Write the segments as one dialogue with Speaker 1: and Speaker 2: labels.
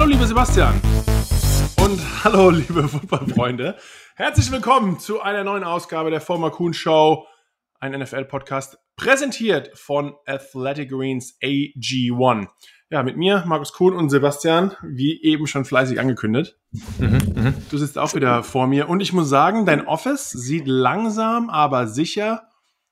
Speaker 1: Hallo, liebe Sebastian. Und hallo, liebe Fußballfreunde. Herzlich willkommen zu einer neuen Ausgabe der Former Kuhn Show, ein NFL-Podcast, präsentiert von Athletic Greens AG1. Ja, mit mir, Markus Kuhn und Sebastian, wie eben schon fleißig angekündigt. Mhm, du sitzt auch wieder vor mir und ich muss sagen, dein Office sieht langsam, aber sicher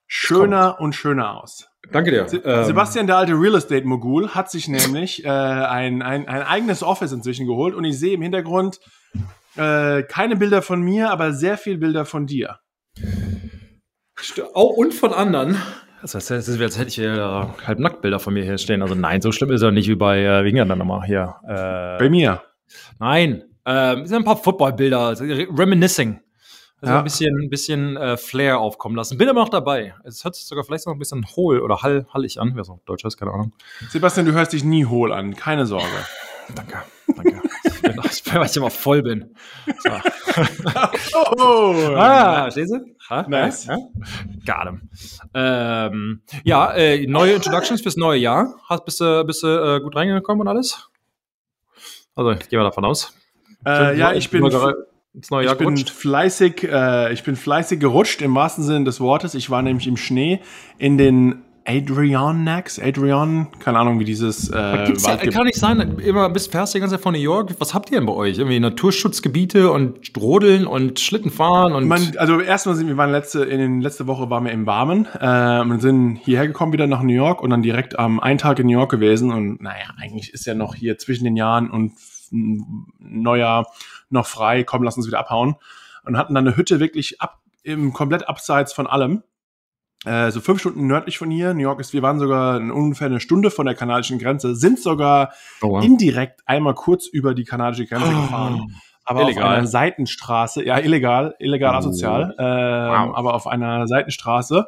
Speaker 1: schöner und schöner aus.
Speaker 2: Danke dir.
Speaker 1: Se ähm, Sebastian, der alte Real Estate Mogul, hat sich nämlich äh, ein, ein, ein eigenes Office inzwischen geholt und ich sehe im Hintergrund äh, keine Bilder von mir, aber sehr viele Bilder von dir.
Speaker 2: Auch und von anderen. Das heißt, es ist, als hätte ich hier äh, halb Nacktbilder von mir hier stehen. Also nein, so schlimm ist er nicht wie bei, äh, wie ging er dann nochmal hier?
Speaker 1: Äh, bei mir.
Speaker 2: Nein, äh, sind ein paar Footballbilder, also reminiscing. Also ja. ein bisschen, ein bisschen äh, Flair aufkommen lassen. Bin aber noch dabei. Es hört sich sogar vielleicht noch ein bisschen hohl oder hall, hallig an. Wer so Deutsch heißt, keine Ahnung.
Speaker 1: Sebastian, du hörst dich nie hohl an. Keine Sorge.
Speaker 2: danke, danke. ich bin, weil ich immer voll bin. So.
Speaker 1: oh,
Speaker 2: ah, verstehst du?
Speaker 1: Ha? Nice. Ja?
Speaker 2: Got him. Ähm, ja, äh, neue Introductions fürs neue Jahr. Hast, bist du, bist du äh, gut reingekommen und alles? Also, gehen wir davon aus.
Speaker 1: Äh, ja, ich bin ins neue Jahr ich gerutscht? Bin fleißig, äh, ich bin fleißig gerutscht im wahrsten Sinne des Wortes. Ich war nämlich im Schnee in den Adrianax, Adrian, keine Ahnung, wie dieses
Speaker 2: äh, ja, Kann nicht sein, immer bis fährst die ganze Zeit von New York. Was habt ihr denn bei euch? Irgendwie Naturschutzgebiete und Rodeln und Schlittenfahren und.
Speaker 1: Man, also erstmal sind wir waren letzte, in den letzte Woche waren wir im Warmen äh, und sind hierher gekommen wieder nach New York und dann direkt am einen Tag in New York gewesen und naja, eigentlich ist ja noch hier zwischen den Jahren und Neujahr noch frei, komm, lass uns wieder abhauen. Und hatten dann eine Hütte wirklich ab, im komplett abseits von allem. Äh, so fünf Stunden nördlich von hier. New York ist, wir waren sogar ungefähr eine Stunde von der kanadischen Grenze, sind sogar oh, wow. indirekt einmal kurz über die kanadische Grenze oh. gefahren. Aber illegal. auf einer Seitenstraße, ja, illegal, illegal oh. asozial, äh, wow. aber auf einer Seitenstraße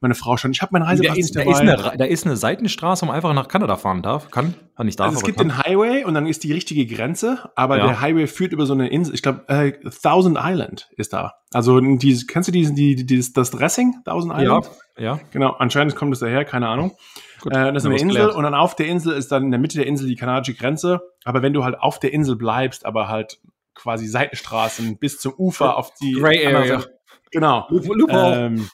Speaker 1: meine Frau schon, ich habe mein Reisepass
Speaker 2: nicht dabei. Da ist, eine, da ist eine Seitenstraße, wo man einfach nach Kanada fahren darf. Kann, kann nicht darf.
Speaker 1: Also es gibt kann. den Highway und dann ist die richtige Grenze, aber ja. der Highway führt über so eine Insel. Ich glaube, äh, Thousand Island ist da. Also die, kennst du diesen, die, die, das Dressing, Thousand Island?
Speaker 2: Ja, ja.
Speaker 1: Genau, anscheinend kommt es daher, keine Ahnung. Gut, äh, das ist eine Insel gelernt. und dann auf der Insel ist dann in der Mitte der Insel die kanadische Grenze. Aber wenn du halt auf der Insel bleibst, aber halt quasi Seitenstraßen bis zum Ufer auf die
Speaker 2: Gray Area.
Speaker 1: Genau. Ähm,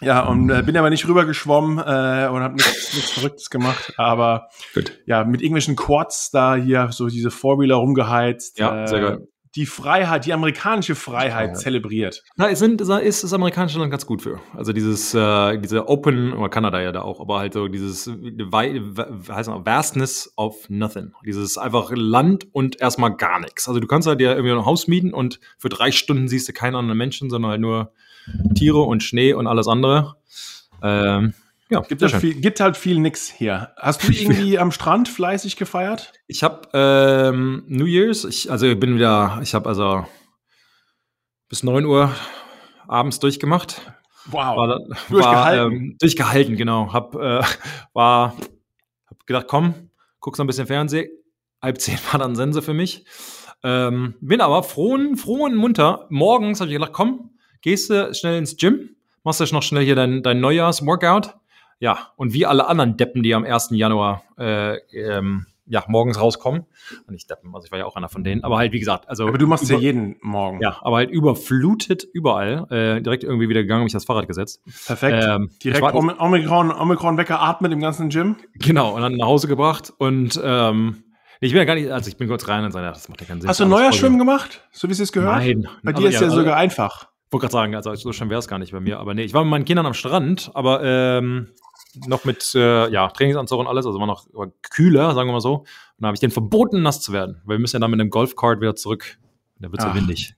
Speaker 1: ja, und äh, bin aber nicht rübergeschwommen äh, und habe nichts Verrücktes gemacht. Aber Gut. ja, mit irgendwelchen Quads da hier so diese Four-Wheeler rumgeheizt.
Speaker 2: Ja, äh, sehr geil.
Speaker 1: Die Freiheit, die amerikanische Freiheit ja. zelebriert.
Speaker 2: Na, es sind, ist das amerikanische Land ganz gut für. Also dieses, äh, diese Open, oder Kanada ja da auch, aber halt so dieses heißt noch, Vastness of Nothing. Dieses einfach Land und erstmal gar nichts. Also du kannst halt ja irgendwie ein Haus mieten und für drei Stunden siehst du keinen anderen Menschen, sondern halt nur Tiere und Schnee und alles andere. Ähm,
Speaker 1: ja, gibt, halt viel, gibt halt viel nix hier. Hast du irgendwie am Strand fleißig gefeiert?
Speaker 2: Ich habe ähm, New Year's, ich, also ich bin wieder, ich habe also bis 9 Uhr abends durchgemacht.
Speaker 1: Wow.
Speaker 2: War, durchgehalten. ähm, durchgehalten, genau. Hab, äh, war, hab gedacht, komm, guckst noch ein bisschen Fernsehen. Halb zehn war dann Sense für mich. Ähm, bin aber frohen, frohen munter. Morgens habe ich gedacht, komm, gehst du schnell ins Gym, machst du noch schnell hier dein, dein Neujahrs-Workout. Ja, und wie alle anderen Deppen, die am 1. Januar äh, ähm, ja, morgens rauskommen. Nicht Deppen, also ich war ja auch einer von denen, aber halt, wie gesagt, also.
Speaker 1: Aber du machst ja jeden Morgen.
Speaker 2: Ja, aber halt überflutet überall. Äh, direkt irgendwie wieder gegangen, mich das Fahrrad gesetzt.
Speaker 1: Perfekt. Ähm, direkt Omikron, Omikron weggeatmet im ganzen Gym.
Speaker 2: Genau, und dann nach Hause gebracht und ähm, ich bin ja gar nicht, also ich bin kurz rein und sage, ja, das macht ja keinen Sinn.
Speaker 1: Hast du Neujahrschwimmen gemacht, so wie es gehört?
Speaker 2: Nein.
Speaker 1: Bei dir also, ist ja, ja sogar einfach
Speaker 2: wollte gerade sagen, also so schön wäre es gar nicht bei mir. Aber nee, ich war mit meinen Kindern am Strand, aber ähm, noch mit äh, ja, Trainingsanzug und alles, also war noch kühler, sagen wir mal so. Und dann habe ich denen verboten, nass zu werden, weil wir müssen ja dann mit dem Golfcart wieder zurück. Da wird es ja windig.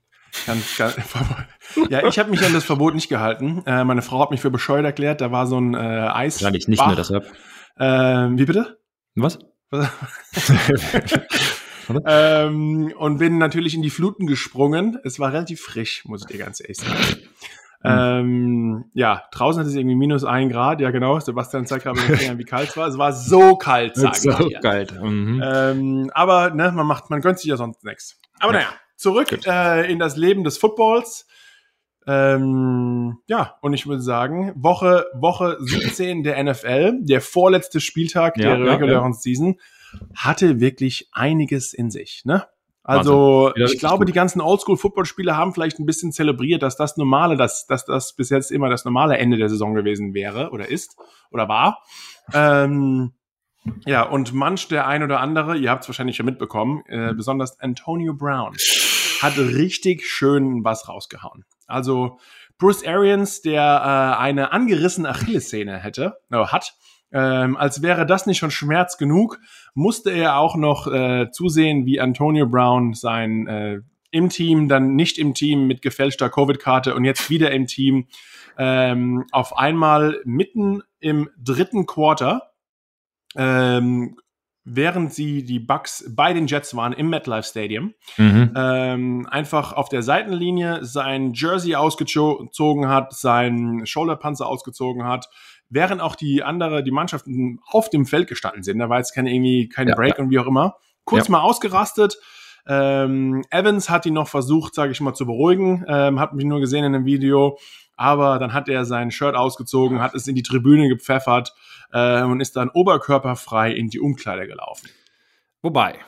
Speaker 1: Ganz, ganz, ja, ich habe mich an das Verbot nicht gehalten. Äh, meine Frau hat mich für bescheuert erklärt. Da war so ein äh, Eis.
Speaker 2: Ja, nicht, nicht nur deshalb.
Speaker 1: Äh, wie bitte?
Speaker 2: Was?
Speaker 1: ähm, und bin natürlich in die Fluten gesprungen. Es war relativ frisch, muss ich dir ganz ehrlich sagen. Mhm. Ähm, ja, draußen hat es irgendwie minus ein Grad, ja genau. Sebastian zeigt gerade wie kalt es war. Es war so kalt,
Speaker 2: sag ich so dir. kalt.
Speaker 1: Mhm. Ähm, aber ne, man macht, man gönnt sich ja sonst nichts. Aber ja. naja, zurück äh, in das Leben des Footballs. Ähm, ja, und ich würde sagen, Woche, Woche 17 der NFL, der vorletzte Spieltag ja, der regulären ja, Season hatte wirklich einiges in sich. Ne? Also ich glaube, gut. die ganzen Oldschool-Football-Spieler haben vielleicht ein bisschen zelebriert, dass das normale, dass, dass das bis jetzt immer das normale Ende der Saison gewesen wäre oder ist oder war. Ähm, ja, und manch der ein oder andere, ihr habt es wahrscheinlich schon mitbekommen, äh, besonders Antonio Brown hat richtig schön was rausgehauen. Also Bruce Arians, der äh, eine angerissene Achillessehne hätte, äh, hat, ähm, als wäre das nicht schon Schmerz genug, musste er auch noch äh, zusehen, wie Antonio Brown sein äh, im Team, dann nicht im Team mit gefälschter Covid-Karte und jetzt wieder im Team ähm, auf einmal mitten im dritten Quarter, ähm, während sie die Bucks bei den Jets waren im MetLife Stadium, mhm. ähm, einfach auf der Seitenlinie sein Jersey ausgezogen hat, sein Shoulderpanzer ausgezogen hat, während auch die andere, die Mannschaften auf dem Feld gestanden sind. Da war jetzt keine irgendwie kein ja, Break ja. und wie auch immer. Kurz ja. mal ausgerastet. Ähm, Evans hat ihn noch versucht, sage ich mal, zu beruhigen. Ähm, hat mich nur gesehen in einem Video. Aber dann hat er sein Shirt ausgezogen, hat es in die Tribüne gepfeffert äh, und ist dann oberkörperfrei in die Umkleider gelaufen.
Speaker 2: Wobei.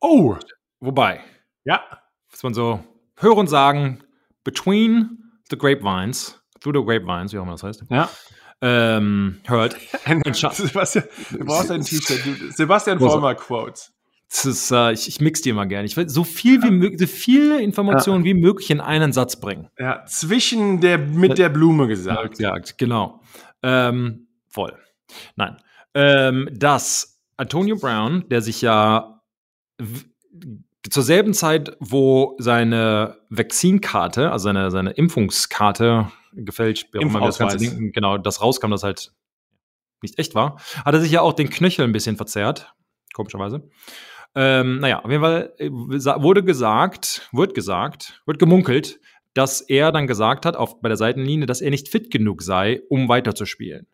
Speaker 2: Oh. Wobei.
Speaker 1: Ja.
Speaker 2: Was man so hören sagen, between the grapevines, through the grapevines, wie auch immer das heißt.
Speaker 1: Ja
Speaker 2: ähm, hört.
Speaker 1: Sebastian, du brauchst ein T-Shirt. Sebastian Vollmer Quotes.
Speaker 2: Ist, äh, ich, ich mix die immer gerne. Ich will so viel wie möglich, so viele Informationen ja. wie möglich in einen Satz bringen.
Speaker 1: Ja, zwischen der, mit der Blume gesagt.
Speaker 2: Gesagt, genau. Ähm, voll. Nein. Ähm, dass Antonio Brown, der sich ja zur selben Zeit, wo seine Vakzinkarte, also seine, seine Impfungskarte gefälscht, auch immer das ganze Ding, genau, das rauskam, das halt nicht echt war, hat er sich ja auch den Knöchel ein bisschen verzerrt, komischerweise. Ähm, naja, auf jeden Fall äh, wurde gesagt, wird gesagt, wird gemunkelt, dass er dann gesagt hat, auf, bei der Seitenlinie, dass er nicht fit genug sei, um weiterzuspielen.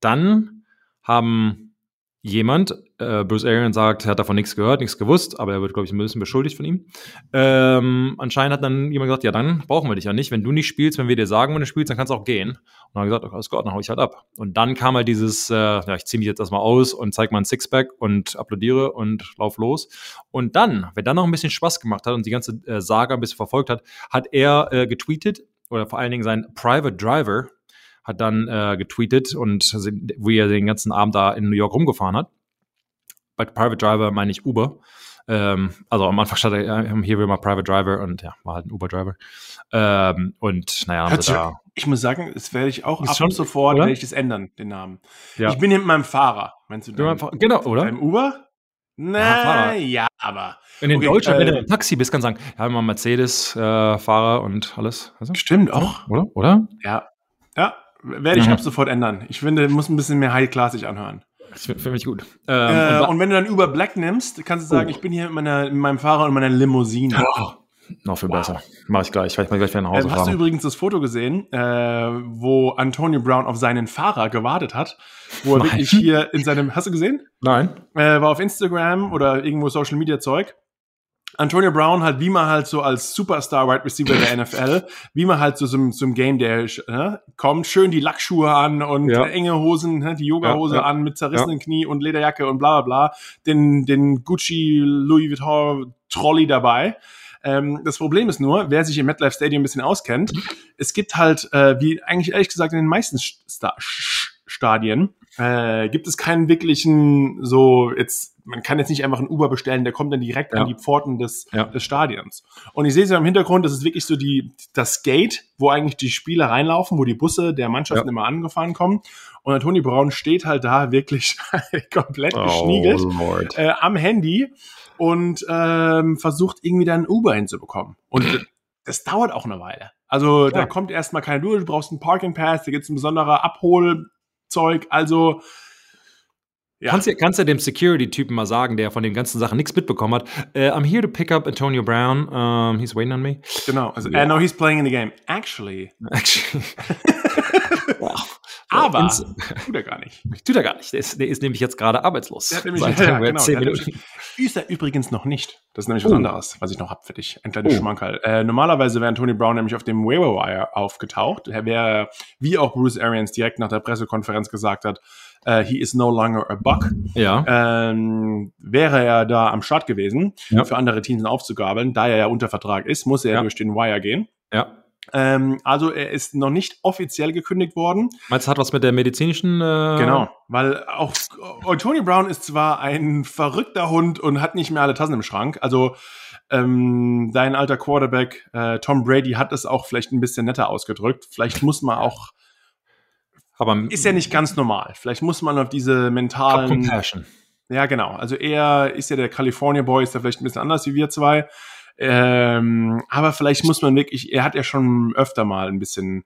Speaker 2: Dann haben jemand, äh, Bruce Arians sagt, er hat davon nichts gehört, nichts gewusst, aber er wird, glaube ich, ein bisschen beschuldigt von ihm. Ähm, anscheinend hat dann jemand gesagt, ja, dann brauchen wir dich ja nicht. Wenn du nicht spielst, wenn wir dir sagen, wenn du spielst, dann kannst du auch gehen. Und dann hat er gesagt, alles Gott, dann hau ich halt ab. Und dann kam halt dieses, äh, ja, ich ziehe mich jetzt erstmal aus und zeig mal ein Sixpack und applaudiere und lauf los. Und dann, wenn dann noch ein bisschen Spaß gemacht hat und die ganze äh, Saga ein bisschen verfolgt hat, hat er äh, getweetet, oder vor allen Dingen sein Private Driver, hat dann äh, getweetet und wie er den ganzen Abend da in New York rumgefahren hat. Bei Private Driver meine ich Uber. Ähm, also am Anfang stand er, hier will mal Private Driver und ja, war halt ein Uber-Driver. Ähm, und naja,
Speaker 1: haben sie da. Ich muss sagen, das werde ich auch ab schon, sofort, werde ich das ändern, den Namen. Ja. Ich bin hier mit meinem Fahrer. Meinst du
Speaker 2: dein, Genau, oder?
Speaker 1: Beim Uber? Nein, ja, aber.
Speaker 2: In okay, Deutschland, äh, wenn du im Taxi bist, kannst du sagen, ja, mal Mercedes-Fahrer äh, und alles.
Speaker 1: Also, Stimmt auch.
Speaker 2: Oder? Oder?
Speaker 1: Ja. Ja, werde ich mhm. ab sofort ändern. Ich finde, muss ein bisschen mehr high-classig anhören.
Speaker 2: Das finde ich gut.
Speaker 1: Ähm, äh, und, und, wenn du dann über Black nimmst, kannst du sagen, oh. ich bin hier mit, meiner, mit meinem Fahrer und meiner Limousine. Oh.
Speaker 2: Noch viel wow. besser. Mach ich gleich. Ich werde gleich wieder nach Hause
Speaker 1: ähm, Hast du übrigens das Foto gesehen, äh, wo Antonio Brown auf seinen Fahrer gewartet hat? Wo er Nein. wirklich hier in seinem. Hast du gesehen?
Speaker 2: Nein.
Speaker 1: Äh, war auf Instagram oder irgendwo Social Media Zeug. Antonio Brown halt, wie man halt so als Superstar Wide Receiver der NFL, wie man halt so zum, zum Game Day ne, kommt, schön die Lackschuhe an und ja. enge Hosen, ne, die Yoga-Hose ja, ja. an mit zerrissenen Knie und Lederjacke und bla bla bla, den, den Gucci Louis Vuitton Trolley dabei. Ähm, das Problem ist nur, wer sich im MetLife Stadium ein bisschen auskennt, es gibt halt, äh, wie eigentlich ehrlich gesagt in den meisten Star Stadien, äh, gibt es keinen wirklichen so jetzt man kann jetzt nicht einfach einen Uber bestellen, der kommt dann direkt ja. an die Pforten des, ja. des Stadions. Und ich sehe es ja im Hintergrund, das ist wirklich so die, das Gate, wo eigentlich die Spieler reinlaufen, wo die Busse der Mannschaften ja. immer angefahren kommen. Und der Toni Braun steht halt da wirklich komplett oh, geschniegelt äh, am Handy und ähm, versucht irgendwie dann Uber hinzubekommen. Und das dauert auch eine Weile. Also ja. da kommt erstmal keine Dude, du brauchst einen Parking Pass, da gibt es ein besonderer Abholzeug. Also
Speaker 2: ja. Kannst, du, kannst du dem Security-Typen mal sagen, der von den ganzen Sachen nichts mitbekommen hat, uh, I'm here to pick up Antonio Brown, um, he's waiting on me.
Speaker 1: Genau, also, yeah. uh, no, he's playing in the game. Actually.
Speaker 2: Actually.
Speaker 1: Aber tut er gar nicht.
Speaker 2: Tut er gar nicht. Der ist, der ist nämlich jetzt gerade arbeitslos. Der hat nämlich,
Speaker 1: Seit, ja, genau, zehn Minuten. Ist er übrigens noch nicht. Das ist nämlich was oh. anderes, was ich noch hab für dich. Ein kleines oh. Schmankerl. Äh, normalerweise wäre Tony Brown nämlich auf dem Waiver Wire aufgetaucht. Er wäre, wie auch Bruce Arians direkt nach der Pressekonferenz gesagt hat, äh, He is no longer a buck,
Speaker 2: Ja.
Speaker 1: ähm, wäre er da am Start gewesen,
Speaker 2: Ja.
Speaker 1: für andere Teams aufzugabeln. Da er ja unter Vertrag ist, muss er
Speaker 2: Ja.
Speaker 1: durch den Wire gehen.
Speaker 2: ja.
Speaker 1: Ähm, also er ist noch nicht offiziell gekündigt worden.
Speaker 2: Meinst du, hat was mit der medizinischen. Äh,
Speaker 1: Genau, weil auch Tony Brown ist zwar ein verrückter Hund und hat nicht mehr alle Tassen im Schrank. Also ähm, dein alter Quarterback äh, Tom Brady hat es auch vielleicht ein bisschen netter ausgedrückt. Vielleicht muss man auch,
Speaker 2: Aber
Speaker 1: ist ja nicht ganz normal. Vielleicht muss man auf diese mentalen,
Speaker 2: Compassion.
Speaker 1: ja genau. Also er ist ja der California Boy, ist ja vielleicht ein bisschen anders wie wir zwei. Ähm, aber vielleicht muss man wirklich, er hat ja schon öfter mal ein bisschen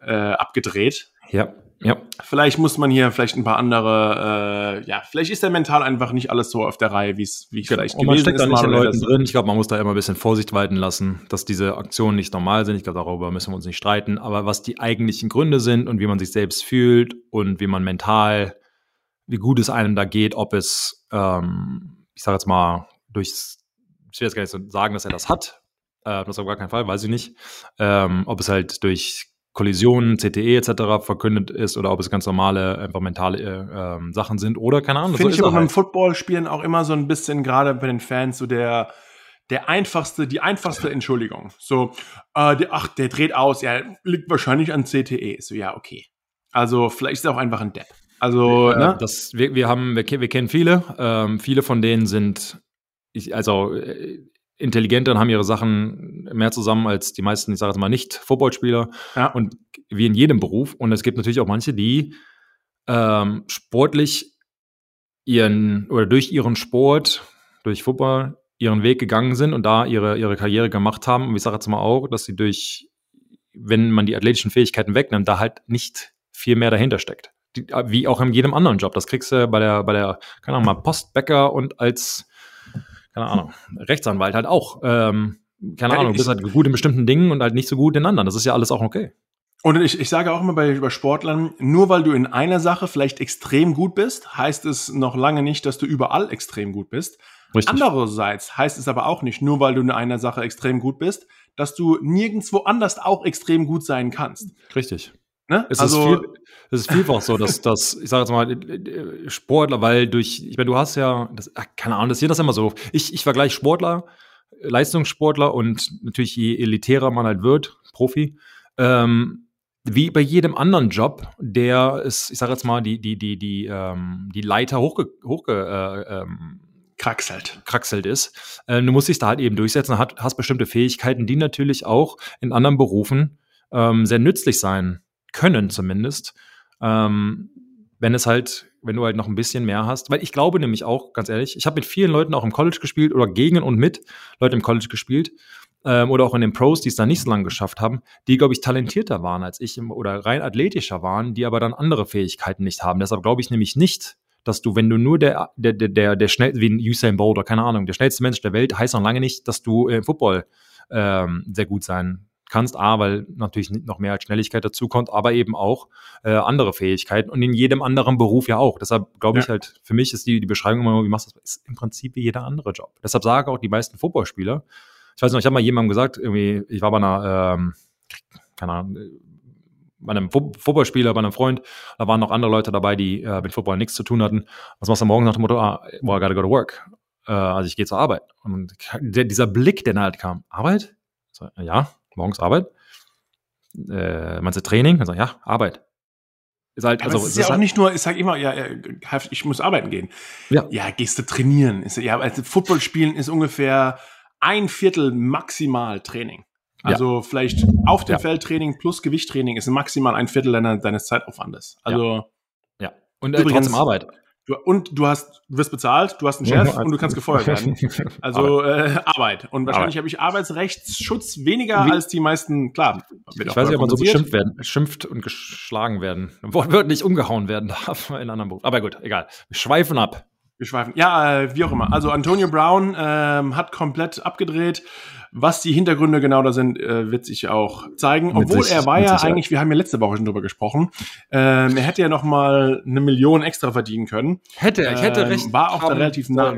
Speaker 1: äh, abgedreht.
Speaker 2: Ja. Ja.
Speaker 1: Vielleicht muss man hier vielleicht ein paar andere, äh, ja, vielleicht ist der mental einfach nicht alles so auf der Reihe, wie es wie es vielleicht
Speaker 2: Und man steckt da nicht in Leuten drin. Ich glaube, man muss da immer ein bisschen Vorsicht walten lassen, dass diese Aktionen nicht normal sind. Ich glaube, darüber müssen wir uns nicht streiten. Aber was die eigentlichen Gründe sind und wie man sich selbst fühlt und wie man mental, wie gut es einem da geht, ob es, ähm, ich sage jetzt mal, durchs, ich will jetzt gar nicht so sagen, dass er das hat. Äh, das auf gar keinen Fall, weiß ich nicht. Ähm, ob es halt durch Kollisionen, CTE etc. verkündet ist oder ob es ganz normale, einfach mentale äh, ähm, Sachen sind oder keine Ahnung.
Speaker 1: Finde
Speaker 2: so
Speaker 1: ich
Speaker 2: er
Speaker 1: aber beim
Speaker 2: halt.
Speaker 1: Footballspielen auch immer so ein bisschen, gerade bei den Fans, so der, der einfachste, die einfachste Entschuldigung. So, äh, der, ach, der dreht aus, ja, liegt wahrscheinlich an CTE. So, ja, okay. Also, vielleicht ist er auch einfach ein Depp. Also,
Speaker 2: Äh,
Speaker 1: ne?
Speaker 2: das, wir, wir haben, wir, wir kennen viele. Ähm, viele von denen sind, ich, also äh, intelligenter und haben ihre Sachen mehr zusammen als die meisten, ich sage jetzt mal nicht Footballspieler.
Speaker 1: Ja.
Speaker 2: Und wie in jedem Beruf. Und es gibt natürlich auch manche, die ähm, sportlich ihren oder durch ihren Sport, durch Football ihren Weg gegangen sind und da ihre, ihre Karriere gemacht haben. Und ich sage jetzt mal auch, dass sie durch, wenn man die athletischen Fähigkeiten wegnimmt, da halt nicht viel mehr dahinter steckt. Die, wie auch in jedem anderen Job. Das kriegst du bei der, bei der, keine Ahnung, mal Postbäcker und als, keine Ahnung, Rechtsanwalt halt auch. Ähm, keine
Speaker 1: Ja,
Speaker 2: Ahnung, du bist halt gut in bestimmten Dingen und halt nicht so gut in anderen. Das ist ja alles auch okay.
Speaker 1: Und ich, ich sage auch immer bei, bei Sportlern, nur weil du in einer Sache vielleicht extrem gut bist, heißt es noch lange nicht, dass du überall extrem gut bist.
Speaker 2: Richtig.
Speaker 1: Andererseits heißt es aber auch nicht, nur weil du in einer Sache extrem gut bist, dass du nirgendwo anders auch extrem gut sein kannst.
Speaker 2: Richtig.
Speaker 1: Ne?
Speaker 2: Es, ist viel, es ist vielfach so, dass, dass ich sage jetzt mal, Sportler, weil durch, ich meine, du hast ja, das, ach, keine Ahnung, das ist das immer so. Ich, ich vergleiche Sportler, Leistungssportler und natürlich je elitärer man halt wird, Profi, ähm, wie bei jedem anderen Job, der ist, ich sage jetzt mal, die, die, die, die, ähm, die Leiter hochge, hochge äh, ähm,
Speaker 1: kraxelt.
Speaker 2: kraxelt ist. Äh, du musst dich da halt eben durchsetzen, hat, hast bestimmte Fähigkeiten, die natürlich auch in anderen Berufen ähm, sehr nützlich sein können, zumindest. Ähm, wenn es halt, wenn du halt noch ein bisschen mehr hast. Weil ich glaube nämlich auch, ganz ehrlich, ich habe mit vielen Leuten auch im College gespielt oder gegen und mit Leuten im College gespielt ähm, oder auch in den Pros, die es da nicht so lange geschafft haben, die, glaube ich, talentierter waren als ich oder rein athletischer waren, die aber dann andere Fähigkeiten nicht haben. Deshalb glaube ich nämlich nicht, dass du, wenn du nur der, der, der, der, schnell, wie ein Usain Bolt oder keine Ahnung, der schnellste Mensch der Welt, heißt noch lange nicht, dass du im Football ähm, sehr gut sein kannst. A, weil natürlich noch mehr als Schnelligkeit dazu kommt, aber eben auch äh, andere Fähigkeiten und in jedem anderen Beruf ja auch. Deshalb glaube ich
Speaker 1: Ja.
Speaker 2: halt, für mich ist die, die Beschreibung immer, wie machst du das, ist im Prinzip wie jeder andere Job. Deshalb sagen auch die meisten Footballspieler, ich weiß noch, ich habe mal jemandem gesagt, irgendwie, ich war bei einer, ähm, keine Ahnung, bei einem Fu- Footballspieler, bei einem Freund, da waren noch andere Leute dabei, die äh, mit Football nichts zu tun hatten. Was machst du morgen nach dem Motto, ah, well, I gotta go to work. Äh, also ich gehe zur Arbeit. Und der, dieser Blick, der dann halt kam, Arbeit? So, ja, morgens Arbeit. Äh, meinst du Training? Also, ja, Arbeit. Ist halt,
Speaker 1: Aber
Speaker 2: also,
Speaker 1: es ist
Speaker 2: es
Speaker 1: ja
Speaker 2: ist
Speaker 1: auch
Speaker 2: halt,
Speaker 1: nicht nur, ich sage immer, ja, ja, ich muss arbeiten gehen.
Speaker 2: Ja.
Speaker 1: ja gehst du trainieren. Ist, ja, also Football spielen ist ungefähr ein Viertel maximal Training.
Speaker 2: Ja.
Speaker 1: Also vielleicht auf dem
Speaker 2: Ja.
Speaker 1: Feld Training plus Gewichttraining ist maximal ein Viertel deiner, deines Zeitaufwandes. Also
Speaker 2: ja. Und äh,
Speaker 1: Übrigens-
Speaker 2: trotzdem Arbeit.
Speaker 1: Du, und du hast, du wirst bezahlt, du hast einen Chef und du kannst gefeuert werden. Also äh, Arbeit. Und wahrscheinlich habe ich Arbeitsrechtsschutz weniger
Speaker 2: Wie-
Speaker 1: als die meisten, klar.
Speaker 2: Ich weiß nicht, ob man so beschimpft werden, schimpft und geschlagen werden, wortwörtlich umgehauen werden darf in anderen Berufen. Aber gut, egal. Wir schweifen ab.
Speaker 1: Wir schweifen. Ja, äh, wie auch immer. Also Antonio Brown ähm, hat komplett abgedreht. Was die Hintergründe genau da sind, äh, wird sich auch zeigen.
Speaker 2: Mit
Speaker 1: Obwohl
Speaker 2: sich-
Speaker 1: er war ja eigentlich, wir haben ja letzte Woche schon drüber gesprochen, ähm, er hätte ja noch mal eine Million extra verdienen können.
Speaker 2: Hätte, ich hätte
Speaker 1: Ähm,
Speaker 2: recht.
Speaker 1: war auch da relativ nah.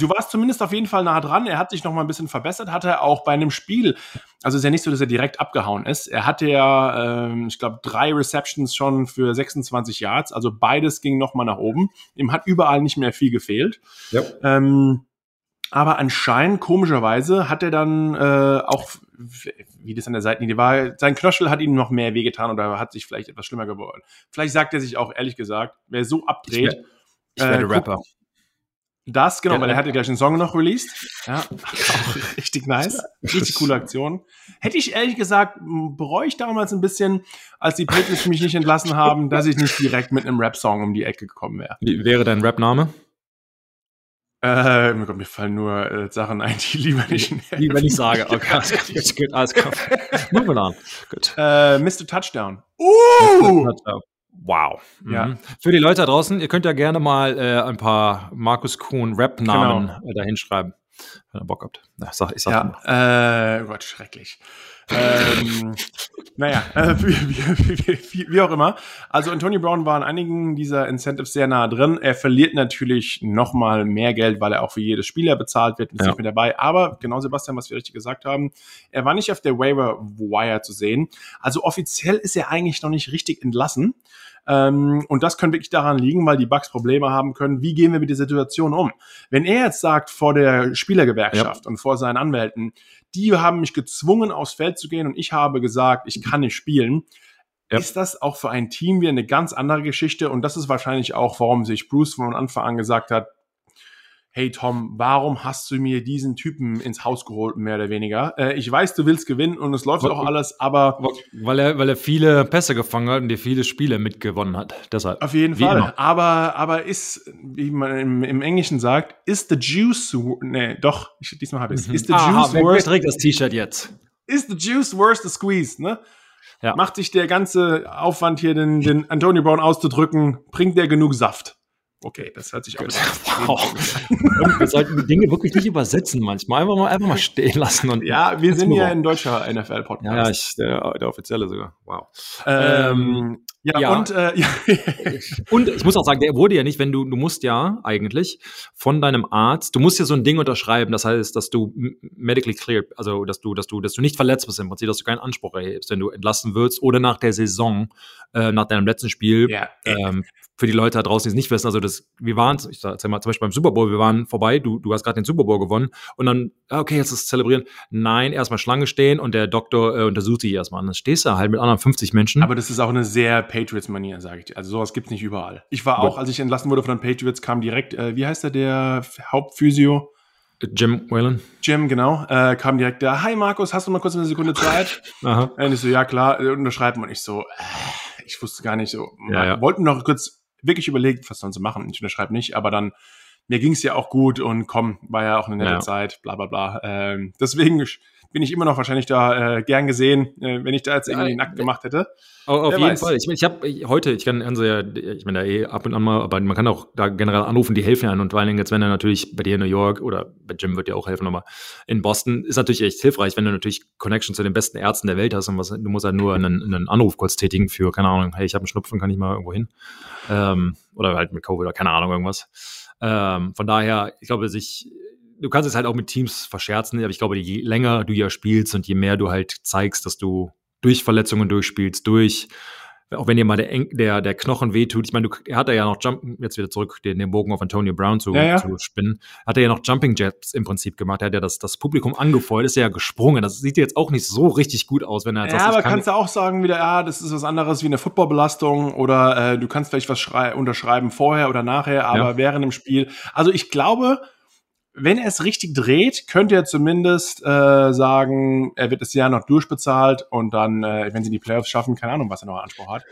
Speaker 1: du warst zumindest auf jeden Fall nah dran. Er hat sich noch mal ein bisschen verbessert, hat er auch bei einem Spiel. Also ist ja nicht so, dass er direkt abgehauen ist. Er hatte ja, ähm, ich glaube, drei Receptions schon für 26 Yards. Also beides ging noch mal nach oben. Ihm hat überall nicht mehr viel gefehlt. Ja. Ähm, aber anscheinend, komischerweise, hat er dann äh, auch, wie das an der Seitenlinie war, sein Knöchel hat ihm noch mehr wehgetan oder hat sich vielleicht etwas schlimmer geworden. Vielleicht sagt er sich auch, ehrlich gesagt, wer so abdreht.
Speaker 2: Ich, werde äh, Rapper.
Speaker 1: Das, genau, ja, weil er hatte gleich einen Song noch released. Ja, auch richtig nice. Richtig coole Aktion. Hätte ich ehrlich gesagt, bereue ich damals ein bisschen, als die Patriots mich nicht entlassen haben, dass ich nicht direkt mit einem Rap-Song um die Ecke gekommen wäre.
Speaker 2: Wie wäre dein Rap-Name?
Speaker 1: Äh, mir fallen nur äh, Sachen ein, die lieber nicht.
Speaker 2: Lieber nicht sage. Okay, alles gut, alles klar. Moving on.
Speaker 1: Gut. Äh, Mr. Touchdown. Uh!
Speaker 2: Wow. Ja. Mhm. Für die Leute da draußen, ihr könnt ja gerne mal äh, ein paar Markus Kuhn Rap-Namen genau. äh, da hinschreiben, wenn ihr Bock habt.
Speaker 1: Ja, sag, ich sag ja, äh, Gott, schrecklich ähm, naja, äh, wie, wie, wie, wie, auch immer. Also Antonio Brown war in einigen dieser Incentives sehr nah drin. Er verliert natürlich noch mal mehr Geld, weil er auch für jedes Spieler bezahlt wird, ist ja. nicht mit dabei. Aber genau, Sebastian, was wir richtig gesagt haben, er war nicht auf der Waiver Wire zu sehen. Also offiziell ist er eigentlich noch nicht richtig entlassen. Ähm, und das könnte wirklich daran liegen, weil die Bugs Probleme haben können. Wie gehen wir mit der Situation um? Wenn er jetzt sagt vor der Spielergewerkschaft ja. und vor seinen Anwälten, die haben mich gezwungen, aufs Feld zu gehen und ich habe gesagt, ich kann nicht spielen, ja. ist das auch für ein Team wieder eine ganz andere Geschichte. Und das ist wahrscheinlich auch, warum sich Bruce von Anfang an gesagt hat, hey Tom, warum hast du mir diesen Typen ins Haus geholt, mehr oder weniger? Äh, ich weiß, du willst gewinnen und es läuft auch alles, aber.
Speaker 2: Weil er, weil er viele Pässe gefangen hat und dir viele Spiele mitgewonnen hat. Deshalb.
Speaker 1: Auf jeden Fall. Immer. Aber, aber ist, wie man im, im, Englischen sagt, ist the juice, nee, doch, ich, diesmal habe ich es.
Speaker 2: Mhm. Ist the Aha, juice worth? trägt das T-Shirt jetzt?
Speaker 1: Is the juice worth the squeeze, ne? Ja. Macht sich der ganze Aufwand hier, den, den Antonio Brown auszudrücken, bringt der genug Saft? Okay, das hört sich auch wow.
Speaker 2: Wir sollten die Dinge wirklich nicht übersetzen manchmal. Einfach mal, einfach mal stehen lassen. Und
Speaker 1: ja, wir sind ja ein deutscher NFL-Podcast.
Speaker 2: Ja, ich, der, der offizielle sogar. Wow.
Speaker 1: Ähm, ja, ja, und äh, ja.
Speaker 2: und ich muss auch sagen, der wurde ja nicht, wenn du du musst ja eigentlich von deinem Arzt, du musst ja so ein Ding unterschreiben, das heißt, dass du medically clear, also dass du dass du dass du nicht verletzt bist im Prinzip, dass du keinen Anspruch erhebst, wenn du entlassen wirst oder nach der Saison äh, nach deinem letzten Spiel ja. ähm, für die Leute da draußen, die es nicht wissen, also das, wir waren, ich sag mal zum Beispiel beim Super Bowl, wir waren vorbei, du, du hast gerade den Super Bowl gewonnen und dann, ah, okay, jetzt ist es zelebrieren. Nein, erstmal Schlange stehen und der Doktor äh, untersucht dich erstmal. Und dann stehst du halt mit anderen 50 Menschen.
Speaker 1: Aber das ist auch eine sehr Patriots-Manier, sage ich dir. Also sowas gibt's nicht überall. Ich war auch, als ich entlassen wurde von den Patriots, kam direkt, äh, wie heißt der, der Hauptphysio?
Speaker 2: Jim Whalen.
Speaker 1: Jim, genau. Äh, kam direkt da, hi Markus, hast du mal kurz eine Sekunde Zeit? Aha. Und ich so, ja klar, unterschreiben. Und ich so, äh, ich wusste gar nicht so. Ja, ja. Wollten noch kurz wirklich überlegt, was sollen sie machen. Ich unterschreibe nicht, aber dann, mir ging es ja auch gut und komm, war ja auch eine nette ja. Zeit, bla bla bla. Ähm, deswegen bin ich immer noch wahrscheinlich da äh, gern gesehen, äh, wenn ich da jetzt irgendwie ja, nackt gemacht hätte.
Speaker 2: Auf, jeden weiß. Fall. Ich, ich habe heute, ich kann also ja, ich meine da eh ab und an mal, aber man kann auch da generell anrufen, die helfen ja. Und vor allen Dingen jetzt, wenn er natürlich bei dir in New York oder bei Jim wird dir auch helfen, aber in Boston ist natürlich echt hilfreich, wenn du natürlich Connection zu den besten Ärzten der Welt hast und was, du musst halt nur einen, einen Anruf kurz tätigen für, keine Ahnung, hey, ich habe einen Schnupfen, kann ich mal irgendwo hin? Ähm, oder halt mit Covid oder keine Ahnung, irgendwas. Ähm, von daher, ich glaube, sich du kannst es halt auch mit Teams verscherzen, aber ich glaube, je länger du ja spielst und je mehr du halt zeigst, dass du durch Verletzungen durchspielst, durch, auch wenn dir mal der, der, der Knochen wehtut, ich meine, du, er hat ja noch Jump, jetzt wieder zurück, den, den Bogen auf Antonio Brown zu, ja, ja. zu spinnen, hat er ja noch Jumping Jets im Prinzip gemacht, er hat ja das, das Publikum angefeuert, ist ja gesprungen, das sieht jetzt auch nicht so richtig gut aus, wenn er
Speaker 1: jetzt Ja, sagt, aber kann. kannst du auch sagen wieder, ja, das ist was anderes wie eine Footballbelastung oder äh, du kannst vielleicht was unterschreiben vorher oder nachher, aber ja. während dem Spiel, also ich glaube, wenn er es richtig dreht, könnte er zumindest äh, sagen, er wird das Jahr noch durchbezahlt und dann, äh, wenn sie die Playoffs schaffen, keine Ahnung, was er noch Anspruch hat.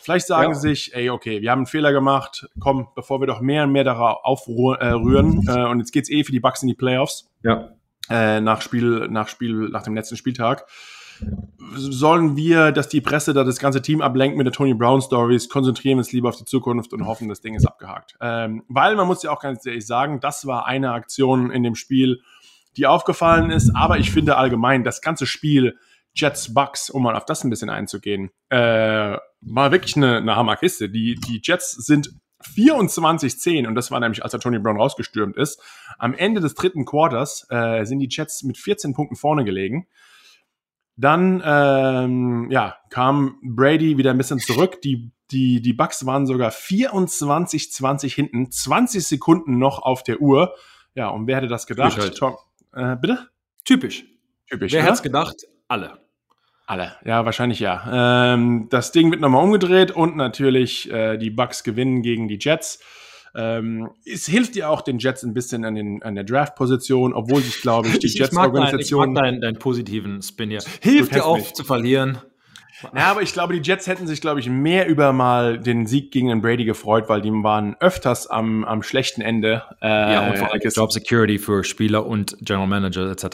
Speaker 1: Vielleicht sagen ja. sie sich, ey, okay, wir haben einen Fehler gemacht, komm, bevor wir doch mehr und mehr darauf aufrühren äh, und jetzt geht's eh für die Bucks in die Playoffs.
Speaker 2: Ja.
Speaker 1: Äh, nach Spiel, nach Spiel, nach dem letzten Spieltag sollen wir, dass die Presse da das ganze Team ablenkt mit der Tony Brown Stories, konzentrieren wir uns lieber auf die Zukunft und hoffen, das Ding ist abgehakt. Ähm, weil man muss ja auch ganz ehrlich sagen, das war eine Aktion in dem Spiel, die aufgefallen ist, aber ich finde allgemein, das ganze Spiel Jets Bucks, um mal auf das ein bisschen einzugehen, äh, war wirklich eine, eine Hammerkiste. Die, die Jets sind 24-10 und das war nämlich, als der Tony Brown rausgestürmt ist. Am Ende des dritten Quarters äh, sind die Jets mit 14 Punkten vorne gelegen. Dann ähm, ja, kam Brady wieder ein bisschen zurück. Die, die, die Bucks waren sogar 24-20 hinten, 20 Sekunden noch auf der Uhr. Ja, und wer hätte das gedacht?
Speaker 2: Typisch halt.
Speaker 1: Tom, äh, bitte?
Speaker 2: Typisch.
Speaker 1: Typisch.
Speaker 2: Wer
Speaker 1: ne?
Speaker 2: hätte es gedacht? Alle.
Speaker 1: Alle, ja, wahrscheinlich ja. Ähm, das Ding wird nochmal umgedreht und natürlich äh, die Bucks gewinnen gegen die Jets. Ähm, es hilft ja auch den Jets ein bisschen an, den, an der Draft-Position, obwohl sich, glaube ich, die
Speaker 2: Ich, ich mag, deinen, ich
Speaker 1: Jets-Organisation.
Speaker 2: mag deinen, deinen positiven Spin hier. Hilft dir auch
Speaker 1: mich.
Speaker 2: zu verlieren.
Speaker 1: Ja, aber ich glaube, die Jets hätten sich, glaube ich, mehr über mal den Sieg gegen den Brady gefreut, weil die waren öfters am, am schlechten Ende. Äh,
Speaker 2: Ja, und vor allem Job Security für Spieler und General Manager etc.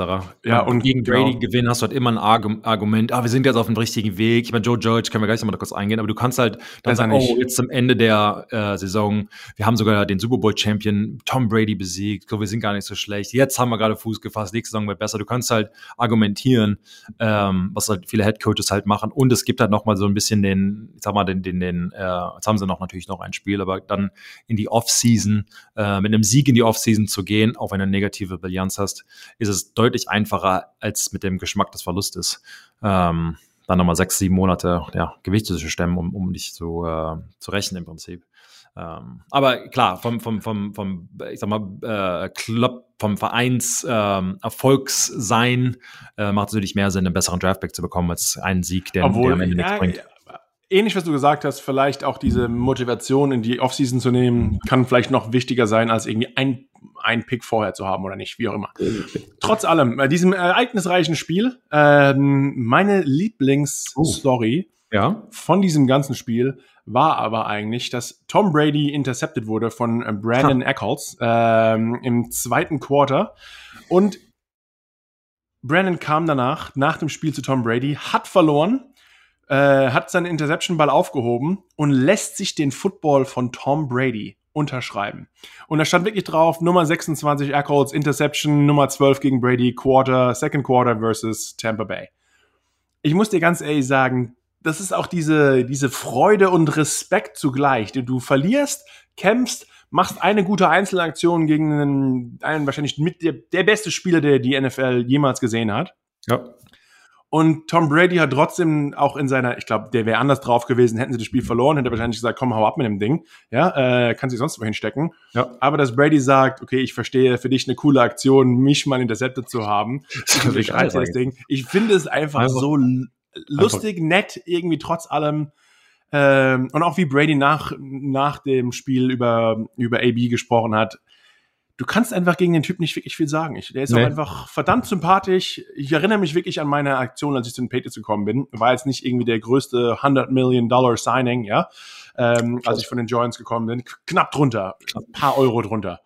Speaker 1: Ja,
Speaker 2: und
Speaker 1: und
Speaker 2: gegen Brady
Speaker 1: genau.
Speaker 2: gewinnen hast du halt immer ein Argu Argument, ah, wir sind jetzt auf dem richtigen Weg. Ich meine, Joe Judge können wir gleich nochmal kurz eingehen, aber du kannst halt dann sagen, oh, jetzt zum Ende der äh, Saison, wir haben sogar den Super Bowl Champion Tom Brady besiegt, so, wir sind gar nicht so schlecht. Jetzt haben wir gerade Fuß gefasst, nächste Saison wird besser. Du kannst halt argumentieren, ähm, was halt viele Head Coaches halt machen und es gibt halt nochmal so ein bisschen den, ich sag mal, den, den, den, äh, jetzt haben sie noch natürlich noch ein Spiel, aber dann in die Offseason, äh, mit einem Sieg in die Offseason zu gehen, auch wenn du eine negative Bilanz hast, ist es deutlich einfacher als mit dem Geschmack des Verlustes. Ähm, dann nochmal sechs, sieben Monate ja, Gewicht zu stemmen, um, um dich zu, äh, zu rächen im Prinzip. Ähm, aber klar, vom, vom, vom, vom, ich sag mal, äh, Club, vom Vereins ähm, Erfolgssein äh, macht es natürlich mehr Sinn, einen besseren Draftback zu bekommen, als einen Sieg, der, der
Speaker 1: Obwohl,
Speaker 2: am Ende nichts
Speaker 1: ja,
Speaker 2: bringt.
Speaker 1: ähnlich was du gesagt hast, vielleicht auch diese Motivation in die Offseason zu nehmen, kann vielleicht noch wichtiger sein, als irgendwie ein, ein Pick vorher zu haben oder nicht, wie auch immer. Trotz allem, bei diesem ereignisreichen Spiel, ähm, meine Lieblingsstory
Speaker 2: Ja.
Speaker 1: von diesem ganzen Spiel war aber eigentlich, dass Tom Brady intercepted wurde von äh, Brandon Eccles ähm, im zweiten Quarter und Brandon kam danach, nach dem Spiel zu Tom Brady, hat verloren, äh, hat seinen Interception-Ball aufgehoben und lässt sich den Football von Tom Brady unterschreiben. Und da stand wirklich drauf, Nummer 26 Eccles, Interception, Nummer 12 gegen Brady, Quarter, Second Quarter versus Tampa Bay. Ich muss dir ganz ehrlich sagen, das ist auch diese, diese Freude und Respekt zugleich. Du, du verlierst, kämpfst, machst eine gute Einzelaktion gegen einen, einen wahrscheinlich mit der, der beste Spieler, der die NFL jemals gesehen hat.
Speaker 2: Ja.
Speaker 1: Und Tom Brady hat trotzdem auch in seiner, ich glaube, der wäre anders drauf gewesen, hätten sie das Spiel verloren, hätte er wahrscheinlich gesagt, komm, hau ab mit dem Ding. Ja, äh, kann sich sonst wohin stecken.
Speaker 2: Ja.
Speaker 1: Aber dass Brady sagt, okay, ich verstehe, für dich eine coole Aktion, mich mal intercepted zu haben. Ich das Ding. Ich finde es einfach,
Speaker 2: Einfach-
Speaker 1: so lustig, nett, irgendwie trotz allem. Ähm, und auch wie Brady nach, nach dem Spiel über, über AB gesprochen hat. Du kannst einfach gegen den Typ nicht wirklich viel sagen. Ich, der ist
Speaker 2: Nee.
Speaker 1: auch einfach verdammt sympathisch. Ich erinnere mich wirklich an meine Aktion, als ich zu den Patriots gekommen bin. War jetzt nicht irgendwie der größte 100 Million Dollar Signing, ja. Ähm, als ich von den Giants gekommen bin. Knapp drunter. Ein paar Euro drunter.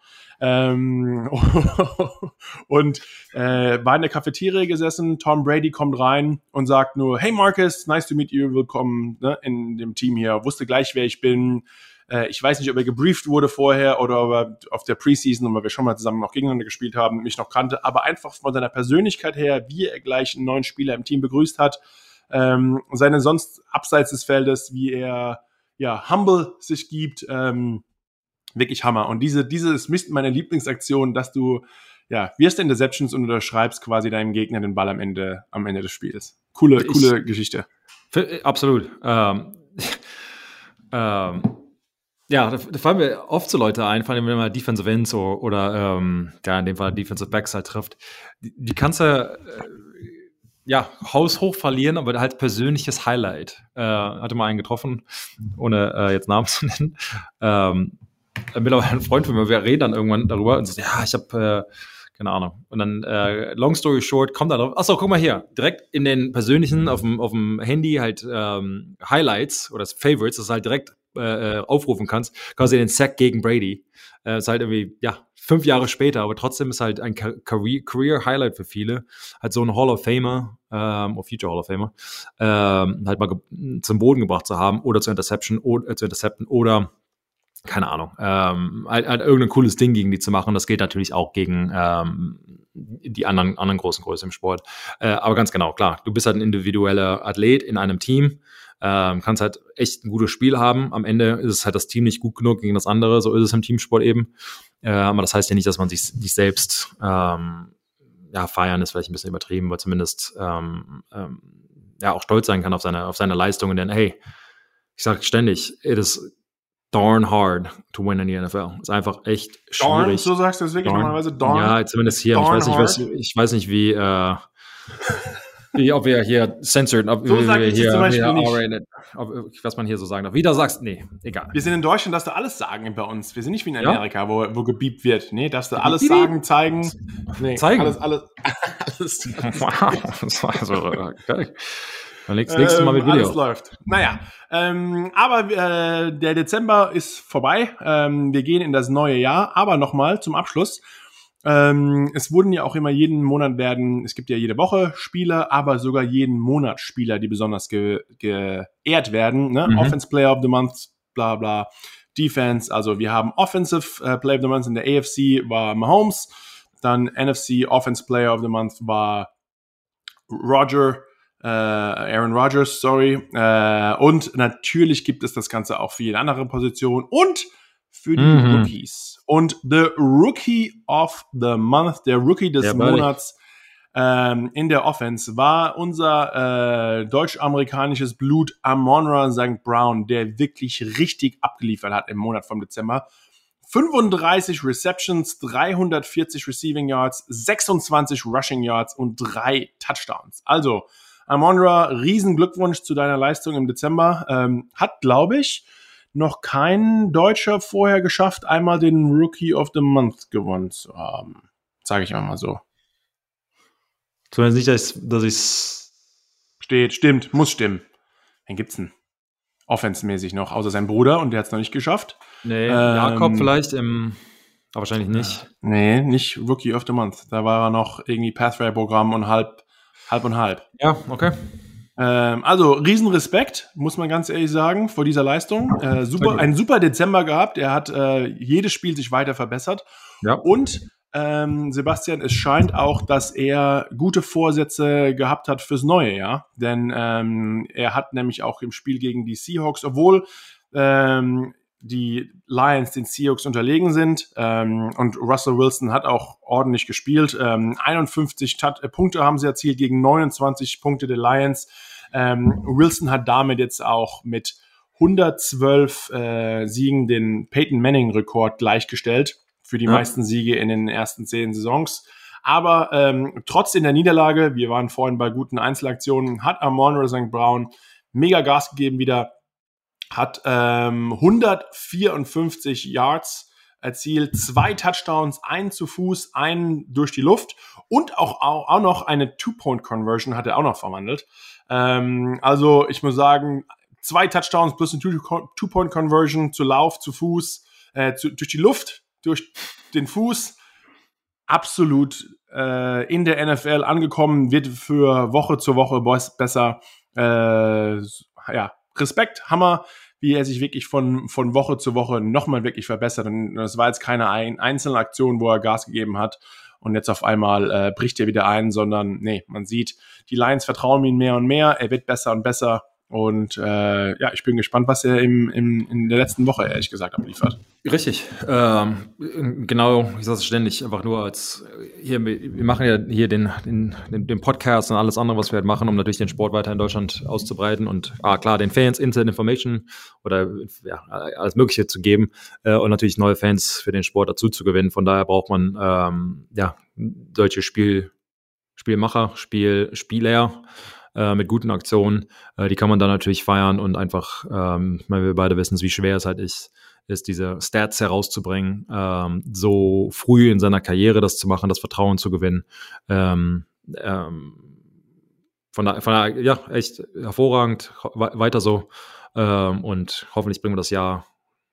Speaker 1: Ähm, und äh, war in der Cafeteria gesessen. Tom Brady kommt rein und sagt nur: Hey Marcus, nice to meet you, willkommen ne, in dem Team hier. Wusste gleich, wer ich bin. Äh, ich weiß nicht, ob er gebrieft wurde vorher oder ob er auf der Preseason, weil wir schon mal zusammen auch gegeneinander gespielt haben, mich noch kannte. Aber einfach von seiner Persönlichkeit her, wie er gleich einen neuen Spieler im Team begrüßt hat, ähm, seine sonst abseits des Feldes, wie er ja humble sich gibt. Ähm, wirklich Hammer. Und diese, diese ist Mist meine Lieblingsaktion, dass du ja, wirst Interceptions und unterschreibst quasi deinem Gegner den Ball am Ende, am Ende des Spiels. Coole,
Speaker 2: Ich-
Speaker 1: coole Geschichte.
Speaker 2: Für, äh, absolut. Ähm, ähm, ja, da, da fallen mir oft so Leute ein, vor allem wenn man Defensive Ends so, oder ähm, ja, in dem Fall Defensive Backs halt trifft. Die, die kannst du äh, ja haushoch verlieren, aber halt persönliches Highlight. Äh, hatte mal einen getroffen, ohne äh, jetzt Namen zu nennen. Ähm, mittlerweile ein Freund von mir, wir reden dann irgendwann darüber und sagt, ja, ich habe äh, keine Ahnung. Und dann, äh, long story short, kommt da drauf, achso, guck mal hier, direkt in den persönlichen, auf dem, auf dem Handy halt ähm, Highlights oder Favorites, das halt direkt äh, äh, aufrufen kannst, quasi den Sack gegen Brady. Äh, ist halt irgendwie, ja, fünf Jahre später, aber trotzdem ist halt ein Ca- Career, Career Highlight für viele. Halt so ein Hall of Famer, ähm, oder Future Hall of Famer, ähm, halt mal zum Boden gebracht zu haben oder zu Interception oder äh, zu intercepten oder keine Ahnung, ähm, halt, halt irgendein cooles Ding gegen die zu machen. Das geht natürlich auch gegen ähm, die anderen, anderen großen Größen im Sport. Äh, aber ganz genau, klar, du bist halt ein individueller Athlet in einem Team. ähm, kannst halt echt ein gutes Spiel haben. Am Ende ist es halt das Team nicht gut genug gegen das andere. So ist es im Teamsport eben. Äh, aber das heißt ja nicht, dass man sich, sich selbst ähm, ja, feiern ist vielleicht ein bisschen übertrieben, aber zumindest ähm, ähm, ja auch stolz sein kann auf seine, auf seine Leistungen. Denn hey, ich sage ständig, is darn hard to win in the NFL. Ist einfach echt darn, schwierig.
Speaker 1: So sagst du es wirklich darn. normalerweise
Speaker 2: darn. Ja, zumindest hier. Ich weiß, nicht, was, ich weiß nicht, wie äh, wie, ob wir hier censored, ob
Speaker 1: so
Speaker 2: wir
Speaker 1: hier,
Speaker 2: zum
Speaker 1: Beispiel
Speaker 2: hier ob, was man hier so sagen darf. Wie du sagst, nee, egal.
Speaker 1: Wir sind in Deutschland, darfst du alles sagen bei uns. Wir sind nicht wie in Amerika, ja? wo, wo gebiebt wird. Nee, darfst du alles sagen, zeigen. Nee,
Speaker 2: zeigen.
Speaker 1: Alles, alles.
Speaker 2: alles, wow, das war so okay. Dann nächstes, nächstes Mal mit ähm, Video.
Speaker 1: Alles läuft. Naja, ähm, aber äh, der Dezember ist vorbei. Ähm, wir gehen in das neue Jahr. Aber nochmal zum Abschluss. Ähm, es wurden ja auch immer jeden Monat werden, es gibt ja jede Woche Spieler, aber sogar jeden Monat Spieler, die besonders ge geehrt werden. Ne? Mhm. Offense Player of the Month, bla bla. Defense, also wir haben Offensive äh, Player of the Month in der AFC war Mahomes, dann NFC Offense Player of the Month war Roger, äh, Aaron Rodgers, sorry. Äh, und natürlich gibt es das Ganze auch für jede andere Position und für die mhm. Rookies. Und the Rookie of the Month, der Rookie des ja, Monats ähm, in der Offense war unser äh, deutsch-amerikanisches Blut Amonra St. Brown, der wirklich richtig abgeliefert hat im Monat vom Dezember. 35 Receptions, 340 Receiving Yards, 26 Rushing Yards und drei Touchdowns. Also, Amonra, riesen Glückwunsch zu deiner Leistung im Dezember. Ähm, hat, glaube ich, noch kein Deutscher vorher geschafft, einmal den Rookie of the Month gewonnen zu haben. Sage ich mal so.
Speaker 2: Zumindest nicht, dass, ich
Speaker 1: Steht, stimmt, muss stimmen. Wen gibt's denn? Offensmäßig noch, außer sein Bruder und der hat's noch nicht geschafft.
Speaker 2: Nee, ähm, Jakob vielleicht im. Aber wahrscheinlich nicht.
Speaker 1: Nee, nicht Rookie of the Month. Da war er noch irgendwie Pathway-Programm und halb, halb und halb.
Speaker 2: Ja, okay.
Speaker 1: Ähm, also Riesenrespekt, muss man ganz ehrlich sagen, vor dieser Leistung. Äh, super, ein super Dezember gehabt. Er hat äh, jedes Spiel sich weiter verbessert.
Speaker 2: Ja.
Speaker 1: Und ähm, Sebastian, es scheint auch, dass er gute Vorsätze gehabt hat fürs neue Jahr. Denn ähm, er hat nämlich auch im Spiel gegen die Seahawks, obwohl ähm, die Lions den Seahawks unterlegen sind. Ähm, und Russell Wilson hat auch ordentlich gespielt. Ähm, 51 Tat äh, Punkte haben sie erzielt gegen 29 Punkte der Lions. Ähm, Wilson hat damit jetzt auch mit 112 äh, Siegen den Peyton Manning-Rekord gleichgestellt für die ja. meisten Siege in den ersten zehn Saisons. Aber ähm, trotz in der Niederlage, wir waren vorhin bei guten Einzelaktionen, hat Amon St. Brown mega Gas gegeben wieder, hat ähm, 154 Yards erzielt, zwei Touchdowns, einen zu Fuß, einen durch die Luft und auch, auch, auch noch eine Two-Point-Conversion hat er auch noch verwandelt. Ähm, also ich muss sagen, zwei Touchdowns plus eine Two-Point-Conversion zu Lauf, zu Fuß, äh, zu, durch die Luft, durch den Fuß. Absolut äh, in der NFL angekommen, wird für Woche zu Woche besser. Äh, ja, Respekt, Hammer, wie er sich wirklich von, von Woche zu Woche nochmal wirklich verbessert. Und das war jetzt keine ein, einzelne Aktion, wo er Gas gegeben hat und jetzt auf einmal äh, bricht er wieder ein, sondern nee, man sieht, die Lions vertrauen ihm mehr und mehr, er wird besser und besser und äh, ja, ich bin gespannt, was er im, im, in der letzten Woche, ehrlich gesagt, abliefert.
Speaker 2: Richtig. Ähm, genau, ich sage es ständig, einfach nur als hier, wir machen ja hier den, den, den Podcast und alles andere, was wir halt machen, um natürlich den Sport weiter in Deutschland auszubreiten und ah, klar, den Fans Inside Information oder ja, alles Mögliche zu geben äh, und natürlich neue Fans für den Sport dazu zu gewinnen. Von daher braucht man ähm, ja solche Spiel, Spielmacher, Spiel, Spieler äh, mit guten Aktionen. Äh, die kann man dann natürlich feiern und einfach, ähm, weil wir beide wissen, wie schwer es halt ist, ist diese Stats herauszubringen, ähm, so früh in seiner Karriere das zu machen, das Vertrauen zu gewinnen. Ähm, ähm, von daher, von daher, ja, echt hervorragend, weiter so. Ähm, und hoffentlich bringen wir das Jahr,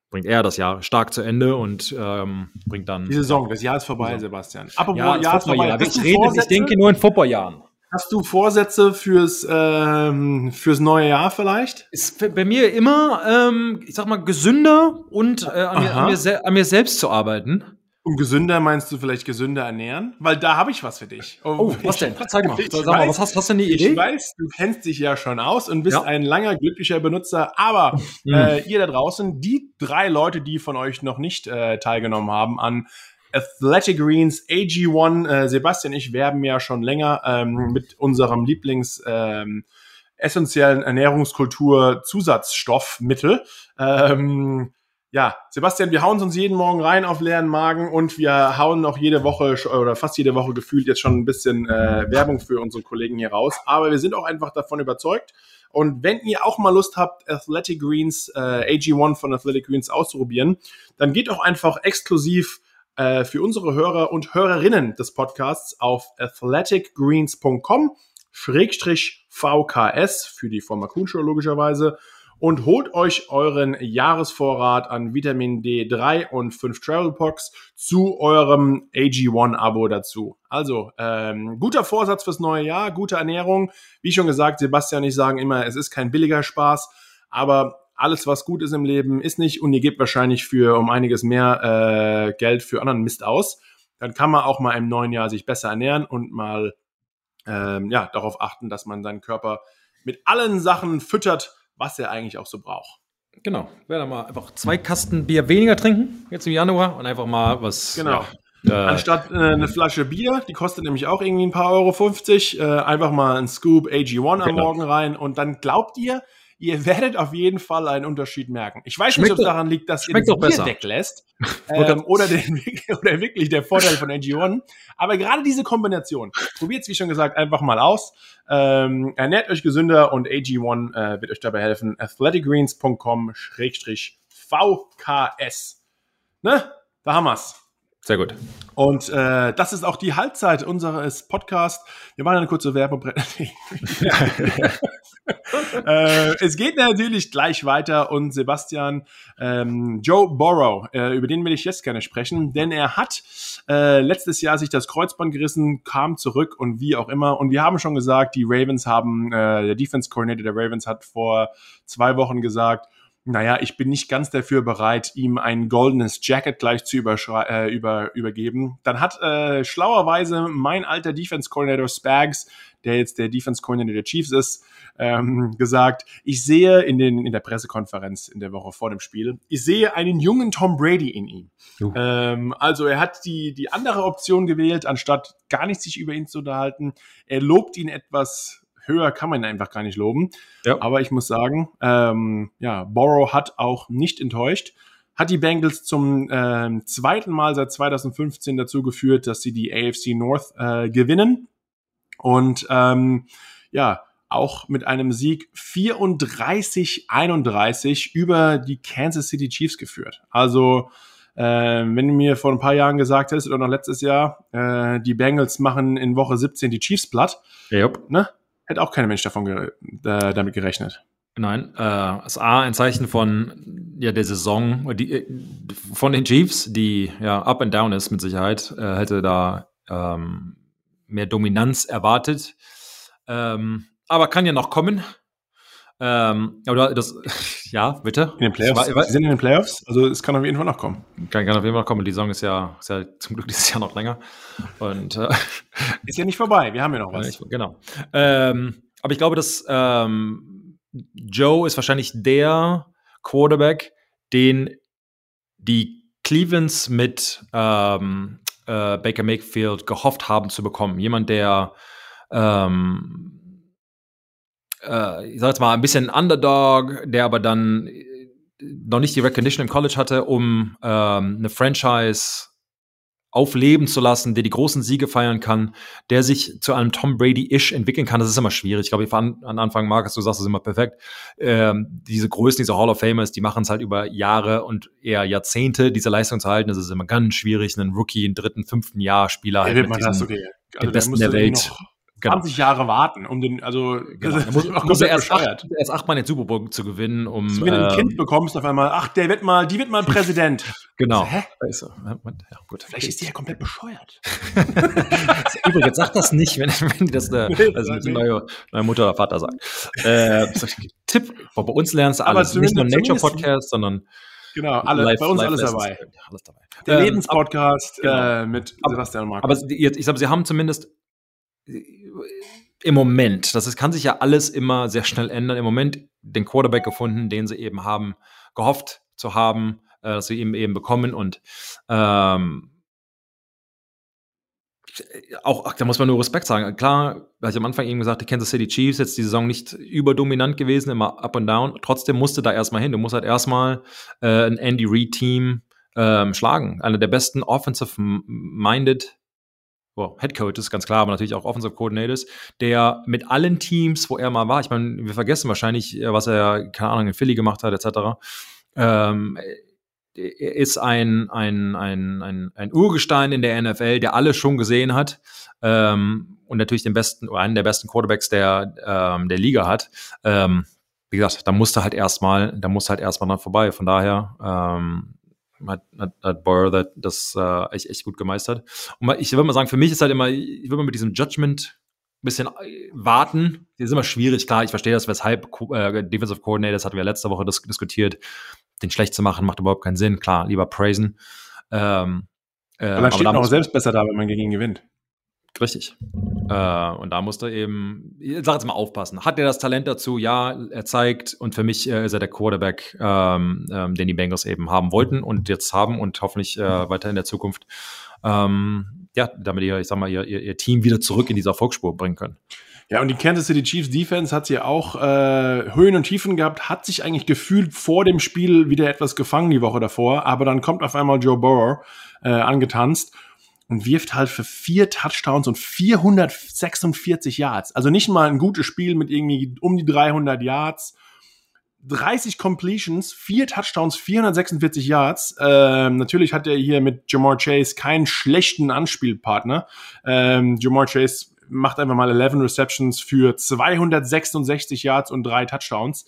Speaker 2: bringt er das Jahr stark zu Ende und ähm, bringt dann.
Speaker 1: Die Saison, das Jahr ist vorbei, Sebastian.
Speaker 2: Aber ja, Jahr ist vorbei. Ich, rede, ich denke nur in Footballjahren.
Speaker 1: Hast du Vorsätze fürs, ähm, fürs neue Jahr vielleicht?
Speaker 2: Ist bei mir immer, ähm, ich sag mal, gesünder und äh, an, mir, an, mir an, mir, selbst zu arbeiten.
Speaker 1: Und gesünder meinst du vielleicht gesünder ernähren? Weil da habe ich was für dich.
Speaker 2: Oh, oh was denn? Zeig mal. Sag mal, was hast, hast du eine
Speaker 1: Idee? Ich weiß, du kennst dich ja schon aus und bist ja. ein langer, glücklicher Benutzer. Aber mhm. äh, ihr da draußen, die drei Leute, die von euch noch nicht äh, teilgenommen haben an Athletic Greens AG1, äh, Sebastian ich werben ja schon länger ähm, mit unserem Lieblings ähm, essentiellen Ernährungskultur Zusatzstoffmittel. Ähm, ja, Sebastian, wir hauen uns jeden Morgen rein auf leeren Magen und wir hauen noch jede Woche oder fast jede Woche gefühlt jetzt schon ein bisschen äh, Werbung für unsere Kollegen hier raus. Aber wir sind auch einfach davon überzeugt. Und wenn ihr auch mal Lust habt, Athletic Greens, äh, AG1 von Athletic Greens auszuprobieren, dann geht auch einfach exklusiv äh, für unsere Hörer und Hörerinnen des Podcasts auf athleticgreens.com Schrägstrich VKS für die Firma Kuhnshow logischerweise und holt euch euren Jahresvorrat an Vitamin D3 und 5 Travel Packs zu eurem AG1-Abo dazu. Also, ähm, guter Vorsatz fürs neue Jahr, gute Ernährung. Wie schon gesagt, Sebastian und ich sagen immer, es ist kein billiger Spaß, aber alles, was gut ist im Leben, ist nicht und ihr gebt wahrscheinlich für um einiges mehr äh, Geld für anderen Mist aus. Dann kann man auch mal im neuen Jahr sich besser ernähren und mal ähm, ja, darauf achten, dass man seinen Körper mit allen Sachen füttert, was er eigentlich auch so braucht.
Speaker 2: Genau. Werde mal einfach zwei Kasten Bier weniger trinken, jetzt im Januar, und einfach mal was.
Speaker 1: Genau. Ja, äh, Anstatt äh, eine Flasche Bier, die kostet nämlich auch irgendwie ein paar Euro 50, äh, einfach mal ein Scoop AG1 am genau. Morgen rein und dann glaubt ihr, ihr werdet auf jeden Fall einen Unterschied merken. Ich weiß schmeckt nicht, ob es daran liegt, dass ihr
Speaker 2: das Bier
Speaker 1: weglässt ähm, oder, den, oder wirklich der Vorteil von NG1. Aber gerade diese Kombination, probiert es, wie schon gesagt, einfach mal aus. Ähm, ernährt euch gesünder und AG1 äh, wird euch dabei helfen. athleticgreens.com-vks. Ne? Da haben wir's.
Speaker 2: Sehr gut.
Speaker 1: Und äh, das ist auch die Halbzeit unseres Podcasts. Wir machen eine kurze Werbung. äh, es geht natürlich gleich weiter und Sebastian ähm, Joe Borrow, äh, über den will ich jetzt gerne sprechen, denn er hat äh, letztes Jahr sich das Kreuzband gerissen, kam zurück und wie auch immer. Und wir haben schon gesagt, die Ravens haben, äh, der Defense Coordinator der Ravens hat vor zwei Wochen gesagt, naja, ich bin nicht ganz dafür bereit, ihm ein goldenes Jacket gleich zu äh, über, übergeben. Dann hat äh, schlauerweise mein alter Defense Coordinator Spags, der jetzt der Defense Coordinator der Chiefs ist, ähm, gesagt, ich sehe in, den, in der Pressekonferenz in der Woche vor dem Spiel, ich sehe einen jungen Tom Brady in ihm. Ähm, also er hat die, die andere Option gewählt, anstatt gar nicht sich über ihn zu unterhalten. Er lobt ihn etwas höher kann man ihn einfach gar nicht loben. Ja. Aber ich muss sagen, ähm, ja, Borrow hat auch nicht enttäuscht. Hat die Bengals zum ähm, zweiten Mal seit 2015 dazu geführt, dass sie die AFC North äh, gewinnen. Und ähm, ja, auch mit einem Sieg 34-31 über die Kansas City Chiefs geführt. Also äh, wenn du mir vor ein paar Jahren gesagt hättest oder noch letztes Jahr, äh, die Bengals machen in Woche 17 die Chiefs platt,
Speaker 2: yep.
Speaker 1: ne? Hätte auch kein Mensch davon ge äh, damit gerechnet.
Speaker 2: Nein, äh, ist A ein Zeichen von ja, der Saison, die, äh, von den Chiefs, die ja up and down ist mit Sicherheit, äh, hätte da ähm, mehr Dominanz erwartet. Ähm, aber kann ja noch kommen. Ähm, aber das, ja, bitte.
Speaker 1: In den Playoffs. War, Sie sind in den Playoffs, also es kann auf jeden Fall noch kommen.
Speaker 2: Kann, kann auf jeden Fall noch kommen. Die Saison ist ja, ist ja zum Glück dieses Jahr noch länger. Und äh,
Speaker 1: ist ja nicht vorbei. Wir haben ja noch was.
Speaker 2: Genau. Ähm, aber ich glaube, dass ähm, Joe ist wahrscheinlich der Quarterback, den die Clevelands mit ähm, äh, Baker Mayfield gehofft haben zu bekommen. Jemand, der ähm, äh, ich sag jetzt mal, ein bisschen Underdog, der aber dann äh, noch nicht die Recognition im College hatte, um ähm, eine Franchise aufleben zu lassen, der die großen Siege feiern kann, der sich zu einem Tom Brady-ish entwickeln kann. Das ist immer schwierig. Ich glaube, an, an Anfang, Markus, du sagst das immer perfekt. Ähm, diese Größen, diese Hall of Famers, die machen es halt über Jahre und eher Jahrzehnte, diese Leistung zu halten. Das ist immer ganz schwierig, einen Rookie im dritten, fünften Jahr Spieler
Speaker 1: ja, halt mit diesem, okay. also den Besten der Welt
Speaker 2: genau. 20 Jahre warten, um den, also
Speaker 1: genau. das muss, muss er erst acht, erst achtmal den Super Bowl zu gewinnen, um.
Speaker 2: Wenn du ein Kind bekommst, auf einmal, ach, der wird mal, die wird mal Präsident.
Speaker 1: genau. Also, hä?
Speaker 2: Also, ja, gut.
Speaker 1: Vielleicht ist die ja komplett bescheuert.
Speaker 2: Übrigens, sag das nicht, wenn, wenn das eine, also die neue, neue Mutter oder Vater sagt. Äh, Tipp, bei uns lernst du alles. Nicht nur Nature Podcast, sondern
Speaker 1: Genau, alle, live, bei uns alles dabei. alles dabei. Der ähm, Lebenspodcast genau. äh, mit Sebastian
Speaker 2: Markus. Aber jetzt, ich glaube, sie haben zumindest im Moment, das ist, kann sich ja alles immer sehr schnell ändern, im Moment den Quarterback gefunden, den sie eben haben, gehofft zu haben, äh, dass sie ihn eben bekommen und ähm, auch, da muss man nur Respekt sagen. Klar, weil ich am Anfang eben gesagt, die Kansas City Chiefs jetzt die Saison nicht überdominant gewesen, immer up und down. Trotzdem musste da erstmal hin. Du musst halt erstmal äh, ein Andy Reid Team ähm, schlagen. Einer der besten offensive-minded oh, Head Coaches, ganz klar, aber natürlich auch Offensive Coordinators, der mit allen Teams, wo er mal war, ich meine, wir vergessen wahrscheinlich, was er, keine Ahnung, in Philly gemacht hat, etc. Ähm, ist ein, ein, ein, ein, ein Urgestein in der NFL, der alles schon gesehen hat ähm, und natürlich den besten oder einen der besten Quarterbacks der, ähm, der Liga hat. Ähm, wie gesagt, da musste halt erstmal, da musste halt erstmal dann vorbei. Von daher ähm, hat, hat, hat Burrow das äh, echt, echt gut gemeistert. Und ich würde mal sagen, für mich ist halt immer, ich würde mal mit diesem Judgment ein bisschen äh, warten. Das ist immer schwierig, klar, ich verstehe das, weshalb äh, Defensive Coordinator, das hatten wir letzte Woche das diskutiert, den schlecht zu machen, macht überhaupt keinen Sinn. Klar, lieber praisen.
Speaker 1: Ähm, äh, aber dann steht man auch selbst besser da, wenn man gegen ihn gewinnt.
Speaker 2: Richtig. Äh, und da musste eben, ich sag jetzt mal aufpassen. Hat er das Talent dazu? Ja, er zeigt. Und für mich äh, ist er der Quarterback, ähm, ähm, den die Bengals eben haben wollten und jetzt haben und hoffentlich äh, weiter in der Zukunft. Ähm, ja, damit ihr, ich sag mal, ihr, ihr Team wieder zurück in diese Erfolgsspur bringen können.
Speaker 1: Ja, und die Kansas City Chiefs Defense hat sie auch äh, Höhen und Tiefen gehabt, hat sich eigentlich gefühlt vor dem Spiel wieder etwas gefangen die Woche davor, aber dann kommt auf einmal Joe Burrow äh, angetanzt und wirft halt für vier Touchdowns und 446 Yards. Also nicht mal ein gutes Spiel mit irgendwie um die 300 Yards. 30 Completions, vier Touchdowns, 446 Yards. Ähm, natürlich hat er hier mit Jamar Chase keinen schlechten Anspielpartner. Ähm, Jamar Chase macht einfach mal 11 Receptions für 266 Yards und drei Touchdowns.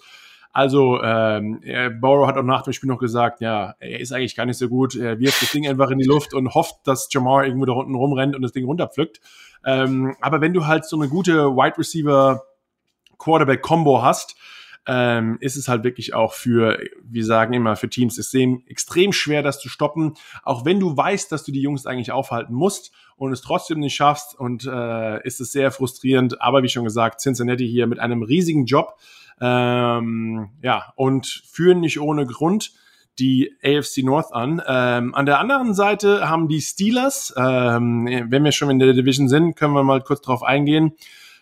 Speaker 1: Also ähm, Borrow hat auch nach dem Spiel noch gesagt, ja, er ist eigentlich gar nicht so gut. Er wirft das Ding einfach in die Luft und hofft, dass Jamar irgendwo da unten rumrennt und das Ding runterpflückt. Ähm, aber wenn du halt so eine gute Wide Receiver Quarterback Combo hast, ähm, ist es halt wirklich auch für, wir sagen immer, für Teams extrem, extrem schwer, das zu stoppen. Auch wenn du weißt, dass du die Jungs eigentlich aufhalten musst und es trotzdem nicht schaffst und äh, ist es sehr frustrierend. Aber wie schon gesagt, Cincinnati hier mit einem riesigen Job. Ähm, ja, und führen nicht ohne Grund die AFC North an. Ähm, an der anderen Seite haben die Steelers, ähm, wenn wir schon in der Division sind, können wir mal kurz drauf eingehen.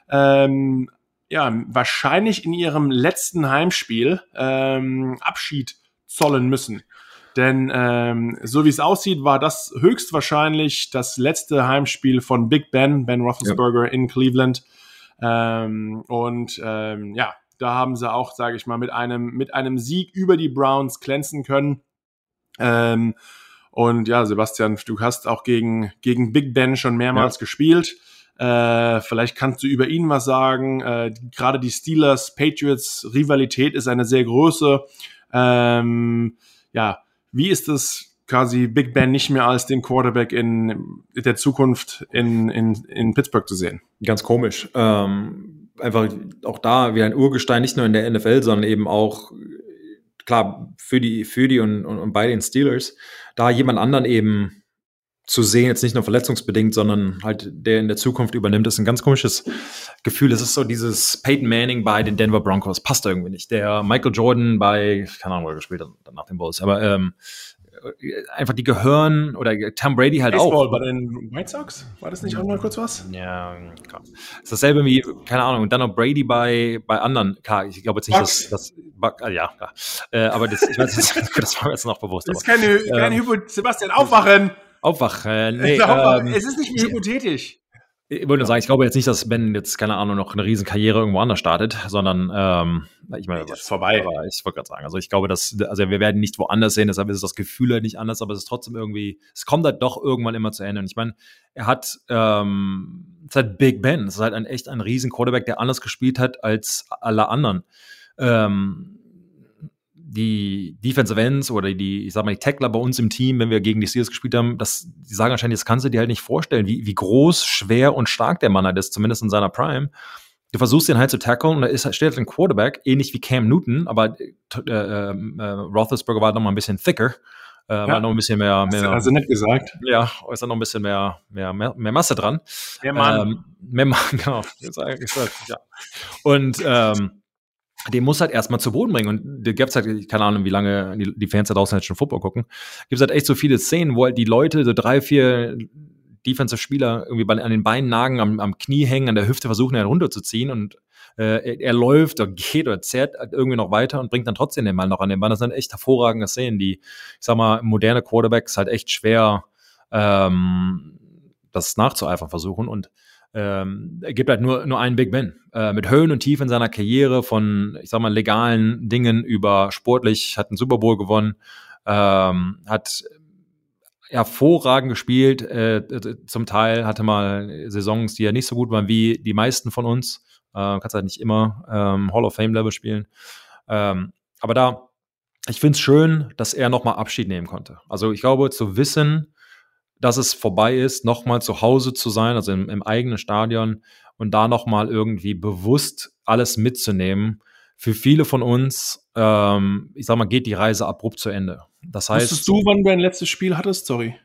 Speaker 1: Ähm, ja, wahrscheinlich in ihrem letzten Heimspiel ähm, Abschied zollen müssen. Denn ähm, so wie es aussieht, war das höchstwahrscheinlich das letzte Heimspiel von Big Ben, Ben Roethlisberger ja. in Cleveland. Ähm, und ähm, ja, da haben sie auch, sage ich mal, mit einem mit einem Sieg über die Browns glänzen können. Ähm, und ja, Sebastian, du hast auch gegen gegen Big Ben schon mehrmals ja. gespielt. Äh, vielleicht kannst du über ihn was sagen. Äh, Gerade die Steelers-Patriots-Rivalität ist eine sehr große. Ähm, ja, wie ist es quasi Big Ben nicht mehr als den Quarterback in der Zukunft in, in, in Pittsburgh zu sehen?
Speaker 2: Ganz komisch. Ähm, einfach auch da wie ein Urgestein, nicht nur in der NFL, sondern eben auch klar für die, für die und, und, und bei den Steelers, da jemand anderen eben zu sehen, jetzt nicht nur verletzungsbedingt, sondern halt der in der Zukunft übernimmt, ist ein ganz komisches Gefühl. Es ist so dieses Peyton Manning bei den Denver Broncos, passt irgendwie nicht. Der Michael Jordan bei, keine Ahnung, wo er gespielt hat, nach dem Bulls, aber ähm, einfach die gehören oder Tom Brady halt Baseball
Speaker 1: auch. bei den White Sox? War das nicht auch mal kurz was?
Speaker 2: Ja, klar. Ist dasselbe wie, keine Ahnung, und dann noch Brady bei, bei anderen. Klar, ich glaube jetzt nicht, Bugs. dass das, ah, ja, klar. Äh, aber das, ich weiß, das, das war mir jetzt noch bewusst.
Speaker 1: Das ist keine, keine ähm, Hypo Sebastian, aufwachen!
Speaker 2: Aufwachen. Nee,
Speaker 1: ähm, es ist nicht hypothetisch.
Speaker 2: Ich wollte nur sagen, ich glaube jetzt nicht, dass Ben jetzt, keine Ahnung, noch eine riesen Karriere irgendwo anders startet, sondern ähm, ich meine, das ist vorbei. Aber ich wollte gerade sagen, also ich glaube, dass, also wir werden nicht woanders sehen, deshalb ist das Gefühl halt nicht anders, aber es ist trotzdem irgendwie, es kommt halt doch irgendwann immer zu Ende. Und ich meine, er hat, ähm, es ist halt Big Ben, es ist halt ein echt ein riesen Quarterback, der anders gespielt hat als alle anderen. Ähm, die Defensive Ends oder die, ich sag mal, die Tackler bei uns im Team, wenn wir gegen die Steelers gespielt haben, das, die sagen anscheinend, das kannst du dir halt nicht vorstellen, wie, wie groß, schwer und stark der Mann halt ist, zumindest in seiner Prime. du versuchst den halt zu tackeln und da ist, steht halt ein Quarterback, ähnlich wie Cam Newton, aber äh, äh, äh, Roethlisberger war noch mal ein bisschen thicker. Äh, ja. War noch ein bisschen mehr, mehr.
Speaker 1: Also nett gesagt.
Speaker 2: Ja, ist da noch ein bisschen mehr, mehr, mehr, mehr Masse dran.
Speaker 1: Mehr Mann.
Speaker 2: Ähm, mehr Mann, genau. ja. Und ähm, den muss halt erstmal zu Boden bringen. Und da gibt's halt, keine Ahnung, wie lange die, die Fans da draußen halt schon Football gucken. Gibt's halt echt so viele Szenen, wo halt die Leute, so drei, vier Defensive-Spieler irgendwie bei, an den Beinen nagen, am, am Knie hängen, an der Hüfte versuchen, ihn runterzuziehen und äh, er, er, läuft oder geht oder zerrt halt irgendwie noch weiter und bringt dann trotzdem den Ball noch an den Ball. Das sind echt hervorragende Szenen, die, ich sag mal, moderne Quarterbacks halt echt schwer ähm, das nachzueifern versuchen und ähm, gibt halt nur, nur einen Big Ben. Äh, mit Höhen und Tiefen in seiner Karriere von, ich sag mal, legalen Dingen über sportlich, hat einen Super Bowl gewonnen, ähm, hat hervorragend gespielt. Äh, zum Teil hatte mal Saisons, die ja nicht so gut waren wie die meisten von uns. Äh, kannst halt nicht immer ähm, Hall of Fame Level spielen. Ähm, aber da, ich finde es schön, dass er nochmal Abschied nehmen konnte. Also ich glaube, zu wissen, dass es vorbei ist, nochmal zu Hause zu sein, also im, im eigenen Stadion und da nochmal irgendwie bewusst alles mitzunehmen. Für viele von uns, ähm, ich sag mal, geht die Reise abrupt zu Ende. Das heißt.
Speaker 1: Wusstest du, wann du dein letztes Spiel hattest? Sorry.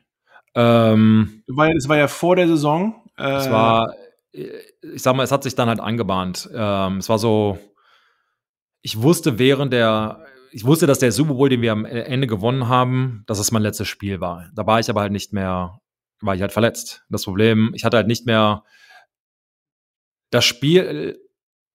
Speaker 2: Ähm,
Speaker 1: Weil es war ja vor der Saison.
Speaker 2: Äh, es war, ich sag mal, es hat sich dann halt angebahnt. Ähm, es war so, ich wusste während der, ich wusste, dass der Super Bowl, den wir am Ende gewonnen haben, dass es mein letztes Spiel war. Da war ich aber halt nicht mehr, war ich halt verletzt. Das Problem, ich hatte halt nicht mehr das Spiel,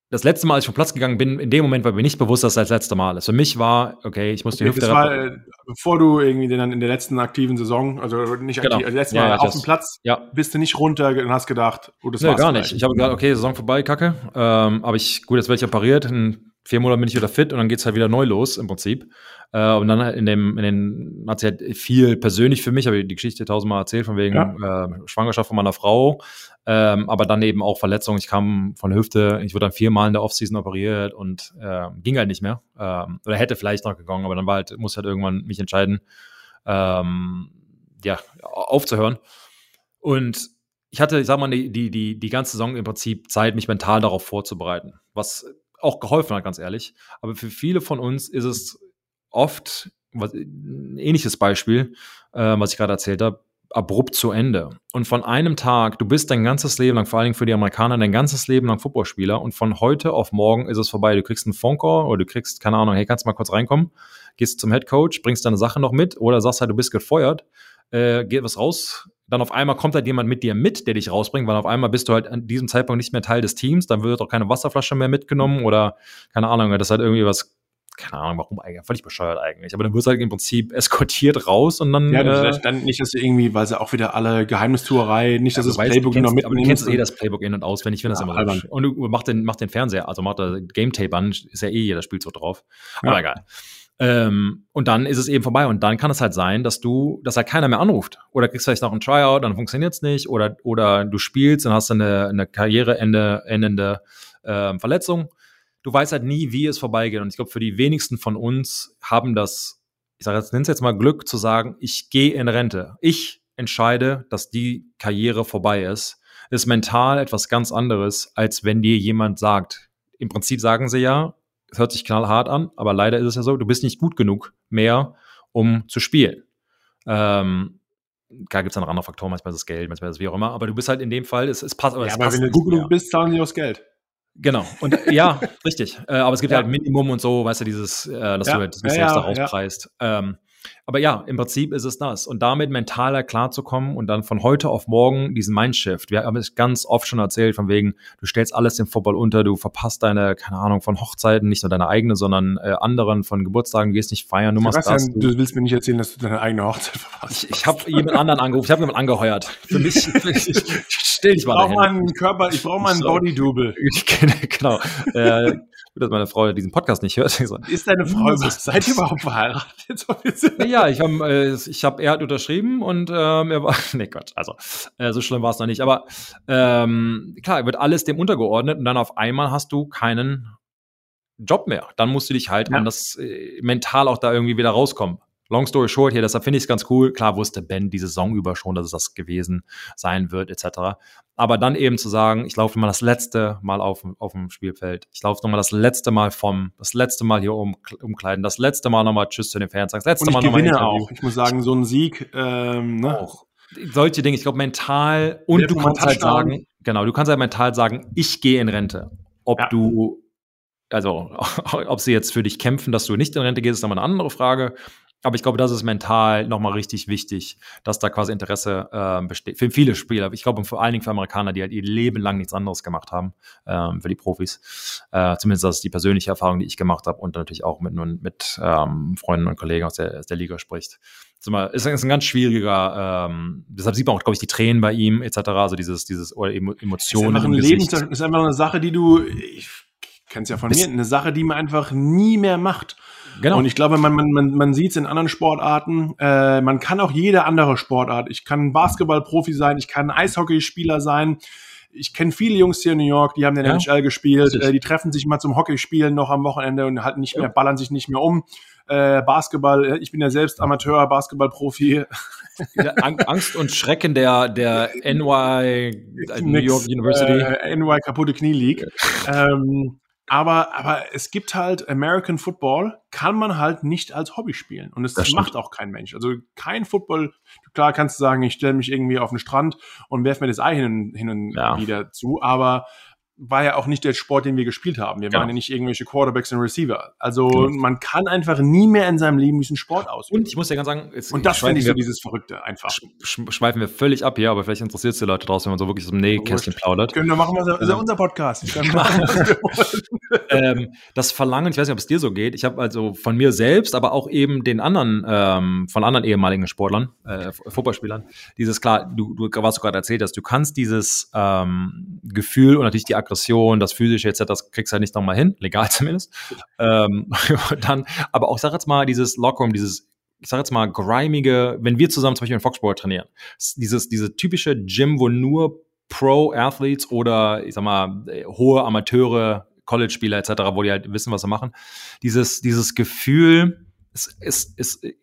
Speaker 2: das letzte Mal, als ich vom Platz gegangen bin, in dem Moment war mir nicht bewusst, dass das das letzte Mal ist. Für mich war, okay, ich muss die okay, Hüfte.
Speaker 1: Das war, äh, bevor du irgendwie dann in der letzten aktiven Saison, also nicht genau. aktiv, also letztes Mal ja, auf dem Platz,
Speaker 2: ja.
Speaker 1: bist du nicht runter und hast gedacht,
Speaker 2: oh, das nee, war's gar nicht. Ich habe gedacht, okay, Saison vorbei, kacke. Ähm, aber ich, gut, jetzt werde ich operiert. In vier Monaten bin ich wieder fit und dann geht's halt wieder neu los im Prinzip. Äh, und dann in dem, in den, hat sie halt viel persönlich für mich, habe ich die Geschichte tausendmal erzählt, von wegen ja. äh, Schwangerschaft von meiner Frau, ähm, aber dann eben auch Verletzungen. Ich kam von der Hüfte, ich wurde dann viermal in der Offseason operiert und äh, ging halt nicht mehr. Ähm, oder hätte vielleicht noch gegangen, aber dann war halt, muss halt irgendwann mich entscheiden, ähm, ja, aufzuhören. Und ich hatte, ich sag mal, die, die, die ganze Saison im Prinzip Zeit, mich mental darauf vorzubereiten, was auch geholfen hat, ganz ehrlich. Aber für viele von uns ist es oft, was, ein ähnliches Beispiel, äh, was ich gerade erzählt habe, abrupt zu Ende. Und von einem Tag, du bist dein ganzes Leben lang, vor allen Dingen für die Amerikaner, dein ganzes Leben lang Footballspieler und von heute auf morgen ist es vorbei. Du kriegst einen Phone Call oder du kriegst, keine Ahnung, hey, kannst du mal kurz reinkommen, gehst zum Head Coach, bringst deine Sache noch mit oder sagst halt, du bist gefeuert, äh, geht was raus, dann auf einmal kommt halt jemand mit dir mit, der dich rausbringt, weil auf einmal bist du halt an diesem Zeitpunkt nicht mehr Teil des Teams, dann wird auch keine Wasserflasche mehr mitgenommen oder keine Ahnung, das ist halt irgendwie was keine Ahnung, warum eigentlich, völlig bescheuert eigentlich. Aber dann wirst du halt im Prinzip eskortiert raus und dann.
Speaker 1: Ja, äh, dann nicht, dass du irgendwie, weil sie auch wieder alle Geheimnistuerei, nicht, dass ja, das
Speaker 2: Playbook kennst, noch mit. Aber du kennst eh das Playbook in- und auswendig, ich finde ja, das immer albern. Und du machst den, mach den Fernseher, also mach da Game Tape an, ist ja eh jeder Spielzug drauf. Ja. Aber egal. Ähm, und dann ist es eben vorbei. Und dann kann es halt sein, dass du, dass halt keiner mehr anruft. Oder kriegst vielleicht noch ein Tryout, dann funktioniert es nicht. Oder, oder du spielst und hast eine, eine Karriereende endende äh, Verletzung du weißt halt nie, wie es vorbeigeht. Und ich glaube, für die wenigsten von uns haben das, ich sage jetzt, nenn's jetzt mal Glück zu sagen, ich gehe in Rente. Ich entscheide, dass die Karriere vorbei ist. Ist mental etwas ganz anderes, als wenn dir jemand sagt. Im Prinzip sagen sie ja, es hört sich knallhart an, aber leider ist es ja so, du bist nicht gut genug mehr, um zu spielen. Ähm, klar gibt es dann andere Faktoren, manchmal ist es Geld, manchmal ist es wie auch immer, aber du bist halt in dem Fall, es, es passt.
Speaker 1: Aber,
Speaker 2: ja,
Speaker 1: es aber passt wenn du gut genug bist, zahlen sie aus Geld.
Speaker 2: Genau. Und ja, richtig. Äh, aber es gibt ja. halt Minimum und so, weißt du, dieses, äh, dass ja. du halt dich selbst da rauspreist. Ähm, aber ja, im Prinzip ist es das. Und damit mentaler klarzukommen und dann von heute auf morgen diesen Mindshift. Wir haben es ganz oft schon erzählt, von wegen, du stellst alles dem Football unter, du verpasst deine, keine Ahnung, von Hochzeiten, nicht nur deine eigene, sondern äh, anderen, von Geburtstagen, du gehst nicht feiern, du machst das.
Speaker 1: Du, du willst mir nicht erzählen, dass du deine eigene Hochzeit
Speaker 2: verpasst. Ich, ich habe jemand anderen angerufen, ich habe jemanden angeheuert. Für mich, ich,
Speaker 1: still dich mal Ich brauche mal einen Körper, ich brauche mal einen Body-Double.
Speaker 2: genau. Äh, Gut, dass meine Frau diesen Podcast nicht hört.
Speaker 1: Ist deine Frau, seid ihr überhaupt verheiratet?
Speaker 2: ja, ich habe, äh, ich habe, er hat unterschrieben und ähm, er war, nee Gott, also äh, so schlimm war es noch nicht. Aber ähm, klar, wird alles dem untergeordnet und dann auf einmal hast du keinen Job mehr. Dann musst du dich halt ja. an das äh, mental auch da irgendwie wieder rauskommen. long story short hier, deshalb finde ich es ganz cool. Klar wusste Ben die Saison über schon, dass es das gewesen sein wird, etc. Aber dann eben zu sagen, ich laufe mal das letzte Mal auf, auf dem Spielfeld. Ich laufe nochmal das letzte Mal vom, das letzte Mal hier um, umkleiden, das letzte Mal nochmal Tschüss zu den Fans sagen, das letzte
Speaker 1: Und
Speaker 2: Mal
Speaker 1: ich
Speaker 2: nochmal
Speaker 1: gewinne auch. Ich muss sagen, so ein Sieg, ähm, ne?
Speaker 2: auch. Solche Dinge, ich glaube mental und du kannst halt sagen, genau, du kannst halt mental sagen, ich gehe in Rente. Ob
Speaker 1: Ja.
Speaker 2: du, also ob sie jetzt für dich kämpfen, dass du nicht in Rente gehst, ist nochmal eine andere Frage. Aber ich glaube, das ist mental nochmal richtig wichtig, dass da quasi Interesse ähm, besteht. Für viele Spieler, ich glaube vor allen Dingen für Amerikaner, die halt ihr Leben lang nichts anderes gemacht haben, ähm, für die Profis. Äh, zumindest das ist die persönliche Erfahrung, die ich gemacht habe und natürlich auch mit, mit ähm, Freunden und Kollegen aus der, aus der Liga spricht. Ist, ist, ist ein ganz schwieriger, ähm, deshalb sieht man auch, glaube ich, die Tränen bei ihm etc., also dieses, dieses oder Emo
Speaker 1: ist
Speaker 2: Emotionen
Speaker 1: einfach ein Leben, ist einfach eine Sache, die du, ich kenn's ja von mir, eine Sache, die man einfach nie mehr macht.
Speaker 2: Genau.
Speaker 1: Und ich glaube, man, man, man, man sieht es in anderen Sportarten. Äh, man kann auch jede andere Sportart. Ich kann Basketballprofi sein, ich kann Eishockeyspieler sein. Ich kenne viele Jungs hier in New York, die haben in der
Speaker 2: Ja,
Speaker 1: NHL gespielt. Äh, die treffen sich mal zum Hockeyspielen noch am Wochenende und halt nicht
Speaker 2: Ja.
Speaker 1: mehr, ballern sich nicht mehr um. Äh, Basketball, äh, ich bin ja selbst Amateur, Basketballprofi.
Speaker 2: Ja, Ang- Angst und Schrecken der, der NY, äh, New York University.
Speaker 1: Äh, NY kaputte Knie League. ähm, aber, aber es gibt halt American Football, kann man halt nicht als Hobby spielen. Und es
Speaker 2: Das stimmt.
Speaker 1: macht auch kein Mensch. Also kein Football, klar kannst du sagen, ich stelle mich irgendwie auf den Strand und werf mir das Ei hin und, hin und
Speaker 2: Ja.
Speaker 1: wieder zu, aber war ja auch nicht der Sport, den wir gespielt haben. Wir
Speaker 2: Genau.
Speaker 1: waren ja nicht irgendwelche Quarterbacks und Receiver. Also
Speaker 2: Genau.
Speaker 1: man kann einfach nie mehr in seinem Leben diesen Sport ausüben.
Speaker 2: Und ich muss ja ganz sagen, jetzt
Speaker 1: Und das finde ich so dieses Verrückte einfach.
Speaker 2: sch sch schweifen wir völlig ab hier, aber vielleicht interessiert es die Leute draußen, wenn man so wirklich aus dem Nähkästchen plaudert.
Speaker 1: Können wir machen, was das ist ja unser Podcast.
Speaker 2: Ähm, das Verlangen, ich weiß nicht, ob es dir so geht, ich habe also von mir selbst, aber auch eben den anderen, ähm, von anderen ehemaligen Sportlern, äh, Fußballspielern, dieses klar, du, du du gerade erzählt hast, du kannst dieses ähm, Gefühl und natürlich die Aggression, das physische etc., das kriegst du halt nicht nochmal hin, legal zumindest. Ähm, dann, aber auch, sag jetzt mal, dieses Lockerroom, dieses ich sag jetzt mal, grimige, wenn wir zusammen zum Beispiel in Foxsport trainieren, dieses, diese typische Gym, wo nur Pro-Athletes oder, ich sag mal, äh, hohe Amateure, College-Spieler etc., wo die halt wissen, was sie machen, dieses, dieses Gefühl, es ist, ist ein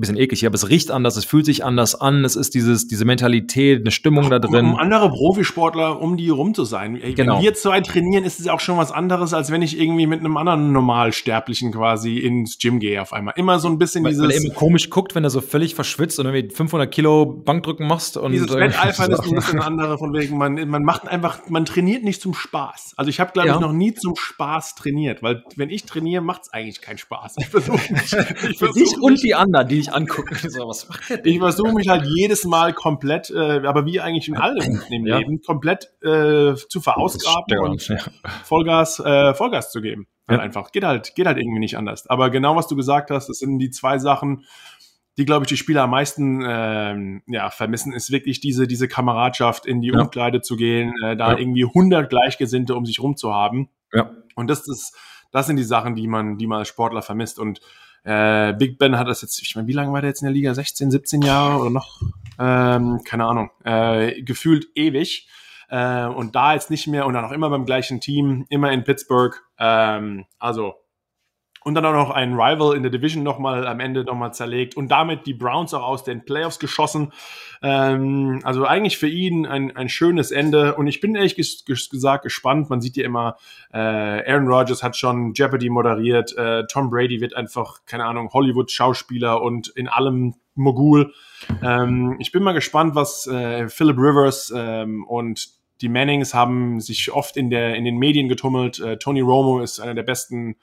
Speaker 2: bisschen eklig hier, aber es riecht anders, es fühlt sich anders an, es ist dieses, diese Mentalität, eine Stimmung da drin.
Speaker 1: um andere Profisportler, um die rum zu sein.
Speaker 2: Genau.
Speaker 1: Wenn wir zwei trainieren, ist es auch schon was anderes, als wenn ich irgendwie mit einem anderen Normalsterblichen quasi ins Gym gehe auf einmal. Immer so ein bisschen
Speaker 2: weil, weil er
Speaker 1: dieses,
Speaker 2: immer komisch guckt, wenn er so völlig verschwitzt und irgendwie 500 Kilo Bankdrücken machst. Und,
Speaker 1: dieses Wetteifern ist ein bisschen andere von wegen, man, man macht einfach, man trainiert nicht zum Spaß. Also ich habe, glaube
Speaker 2: Ja.
Speaker 1: ich, noch nie zum Spaß trainiert, weil wenn ich trainiere, macht es eigentlich keinen Spaß. Ich versuche mich, ich
Speaker 2: Für dich
Speaker 1: versuch
Speaker 2: und
Speaker 1: mich,
Speaker 2: die anderen, die dich angucken. So, was macht der
Speaker 1: ich versuche mich halt jedes Mal komplett, äh, aber wie eigentlich in allem im
Speaker 2: Ja.
Speaker 1: Leben, komplett äh, zu verausgaben und
Speaker 2: Ja.
Speaker 1: Vollgas, äh, Vollgas zu geben. Halt
Speaker 2: Ja.
Speaker 1: einfach. Geht halt, geht halt irgendwie nicht anders. Aber genau was du gesagt hast, das sind die zwei Sachen, die, glaube ich, die Spieler am meisten ähm, ja, vermissen, ist wirklich diese, diese Kameradschaft, in die
Speaker 2: Ja.
Speaker 1: Umkleide zu gehen, äh, da
Speaker 2: Ja.
Speaker 1: irgendwie 100 Gleichgesinnte um sich rum zu haben.
Speaker 2: Ja.
Speaker 1: Und das ist, das sind die Sachen, die man, die man als Sportler vermisst. Und äh, Big Ben hat das jetzt, ich meine, wie lange war der jetzt in der Liga? 16, 17 Jahre oder noch? Ähm, keine Ahnung. Äh, gefühlt ewig. Äh, und da jetzt nicht mehr und dann auch immer beim gleichen Team, immer in Pittsburgh. Ähm, also und dann auch noch ein Rival in der Division nochmal am Ende nochmal zerlegt und damit die Browns auch aus den Playoffs geschossen. Ähm, also eigentlich für ihn ein, ein schönes Ende und ich bin ehrlich ges gesagt gespannt. Man sieht ja immer, äh, Aaron Rodgers hat schon Jeopardy moderiert, äh, Tom Brady wird einfach, keine Ahnung, Hollywood-Schauspieler und in allem Mogul. Ähm, ich bin mal gespannt, was äh, Philip Rivers ähm, und die Mannings haben sich oft in, der, in den Medien getummelt. Äh, Tony Romo ist einer der besten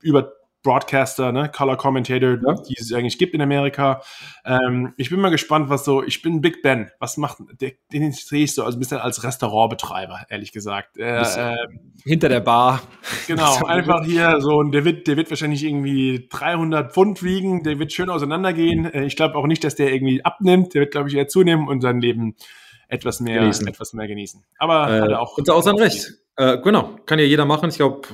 Speaker 1: über Broadcaster, ne, Color Commentator,
Speaker 2: Ja.
Speaker 1: die es eigentlich gibt in Amerika. Ähm, ich bin mal gespannt, was so, ich bin Big Ben. Was macht, der, den sehe ich so also ein bisschen als Restaurantbetreiber, ehrlich gesagt. Äh, äh,
Speaker 2: Hinter der Bar.
Speaker 1: Genau, einfach hier so und der wird, der wird wahrscheinlich irgendwie 300 Pfund wiegen, der wird schön auseinandergehen. Äh, Ich glaube auch nicht, dass der irgendwie abnimmt, der wird, glaube ich, eher zunehmen und sein Leben etwas mehr,
Speaker 2: Genießen.
Speaker 1: etwas mehr genießen. Aber
Speaker 2: Äh,
Speaker 1: hat er auch.
Speaker 2: und auch sein Recht. Äh, genau, kann ja jeder machen. Ich glaube,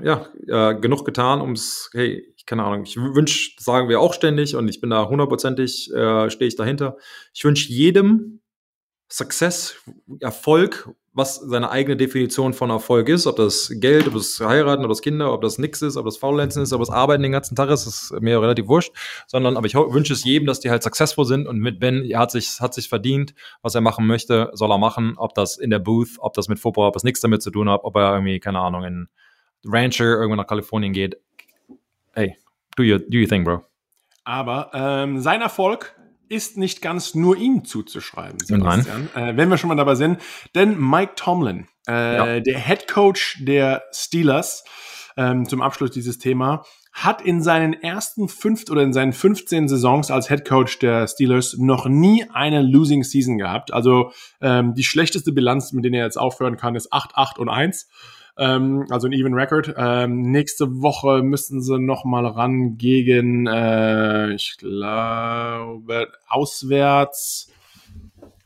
Speaker 2: äh, ja, äh, genug getan, ums, hey, ich keine Ahnung, ich wünsche, sagen wir auch ständig und ich bin da hundertprozentig, äh, stehe ich dahinter. Ich wünsche jedem Success, Erfolg, was seine eigene Definition von Erfolg ist, ob das Geld, ob das heiraten, ob das Kinder, ob das nix ist, ob das Faulenzen ist, ob das Arbeiten den ganzen Tag ist, ist mir relativ wurscht, sondern aber ich wünsche es jedem, dass die halt successful sind und mit Ben, er hat sich, hat sich verdient, was er machen möchte, soll er machen, ob das in der Booth, ob das mit Football, ob das nichts damit zu tun hat, ob er irgendwie, keine Ahnung, in Rancher irgendwo nach Kalifornien geht. Hey, do your, do your thing, bro.
Speaker 1: Aber ähm, sein Erfolg ist nicht ganz nur ihm zuzuschreiben, Sebastian. Äh, wenn wir schon mal dabei sind. Denn Mike Tomlin, äh, ja. der Head Coach der Steelers, ähm, zum Abschluss dieses Thema, hat in seinen ersten fünf oder in seinen 15 Saisons als Head Coach der Steelers noch nie eine Losing Season gehabt. Also ähm, die schlechteste Bilanz, mit der er jetzt aufhören kann, ist 8, 8 und 1 ähm, also ein Even Record. Ähm, nächste Woche müssen sie noch mal ran gegen, äh, ich glaube, auswärts.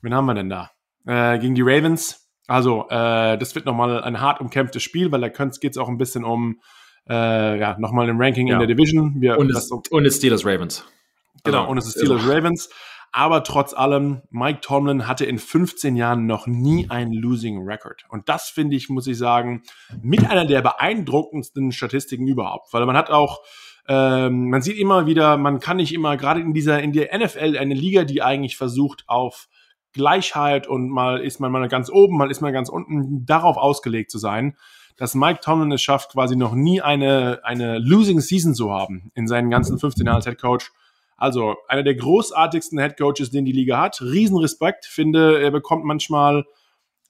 Speaker 1: Wen haben wir denn da? Äh, gegen die Ravens. Also, äh, das wird noch mal ein hart umkämpftes Spiel, weil da geht es auch ein bisschen um äh, ja, nochmal ein Ranking ja. in der Division.
Speaker 2: Wir, und, es, und es Steelers Ravens.
Speaker 1: Genau, also, und es ist Steelers Ravens. Aber trotz allem, Mike Tomlin hatte in 15 Jahren noch nie einen Losing Record. Und das finde ich, muss ich sagen, mit einer der beeindruckendsten Statistiken überhaupt. Weil man hat auch, ähm, man sieht immer wieder, man kann nicht immer, gerade in dieser, in der NFL, eine Liga, die eigentlich versucht auf Gleichheit und mal ist man mal ganz oben, mal ist man ganz unten, darauf ausgelegt zu sein, dass Mike Tomlin es schafft, quasi noch nie eine, eine Losing Season zu haben in seinen ganzen 15 Jahren als Head Coach. Also einer der großartigsten Head Coaches, den die Liga hat. Riesenrespekt. Finde, er bekommt manchmal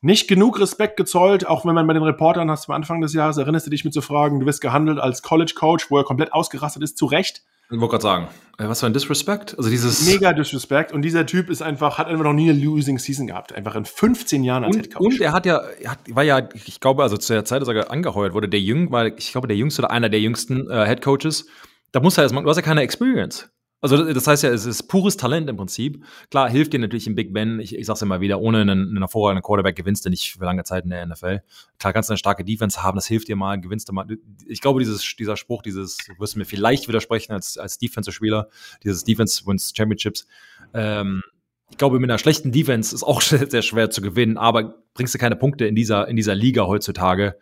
Speaker 1: nicht genug Respekt gezollt, auch wenn man bei den Reportern hast am Anfang des Jahres, erinnerst du dich mit zu fragen, du wirst gehandelt als College Coach, wo er komplett ausgerastet ist, zu Recht.
Speaker 2: Ich wollte gerade sagen, äh, was für ein Disrespect? Also dieses
Speaker 1: mega Disrespect und dieser Typ ist einfach hat einfach noch nie eine losing Season gehabt, einfach in 15 Jahren als
Speaker 2: und, Head Coach. Und er hat ja er hat, war ja, ich glaube, also zu der Zeit, als er angeheuert wurde, der jüng war, ich glaube, der jüngste oder einer der jüngsten äh, Head Coaches. Da muss er erstmal, du hast ja keine Experience. Also das heißt ja, es ist pures Talent im Prinzip. Klar, hilft dir natürlich im Big Ben, ich, ich sag's immer wieder, ohne einen, einen hervorragenden Quarterback gewinnst du nicht für lange Zeit in der NFL. Klar kannst du eine starke Defense haben, das hilft dir mal, gewinnst du mal. Ich glaube, dieses, dieser Spruch, dieses, du wirst mir vielleicht widersprechen als, als Defensive-Spieler, dieses Defense wins Championships. Ähm, ich glaube, mit einer schlechten Defense ist auch sehr schwer zu gewinnen, aber bringst du keine Punkte in dieser, in dieser Liga heutzutage,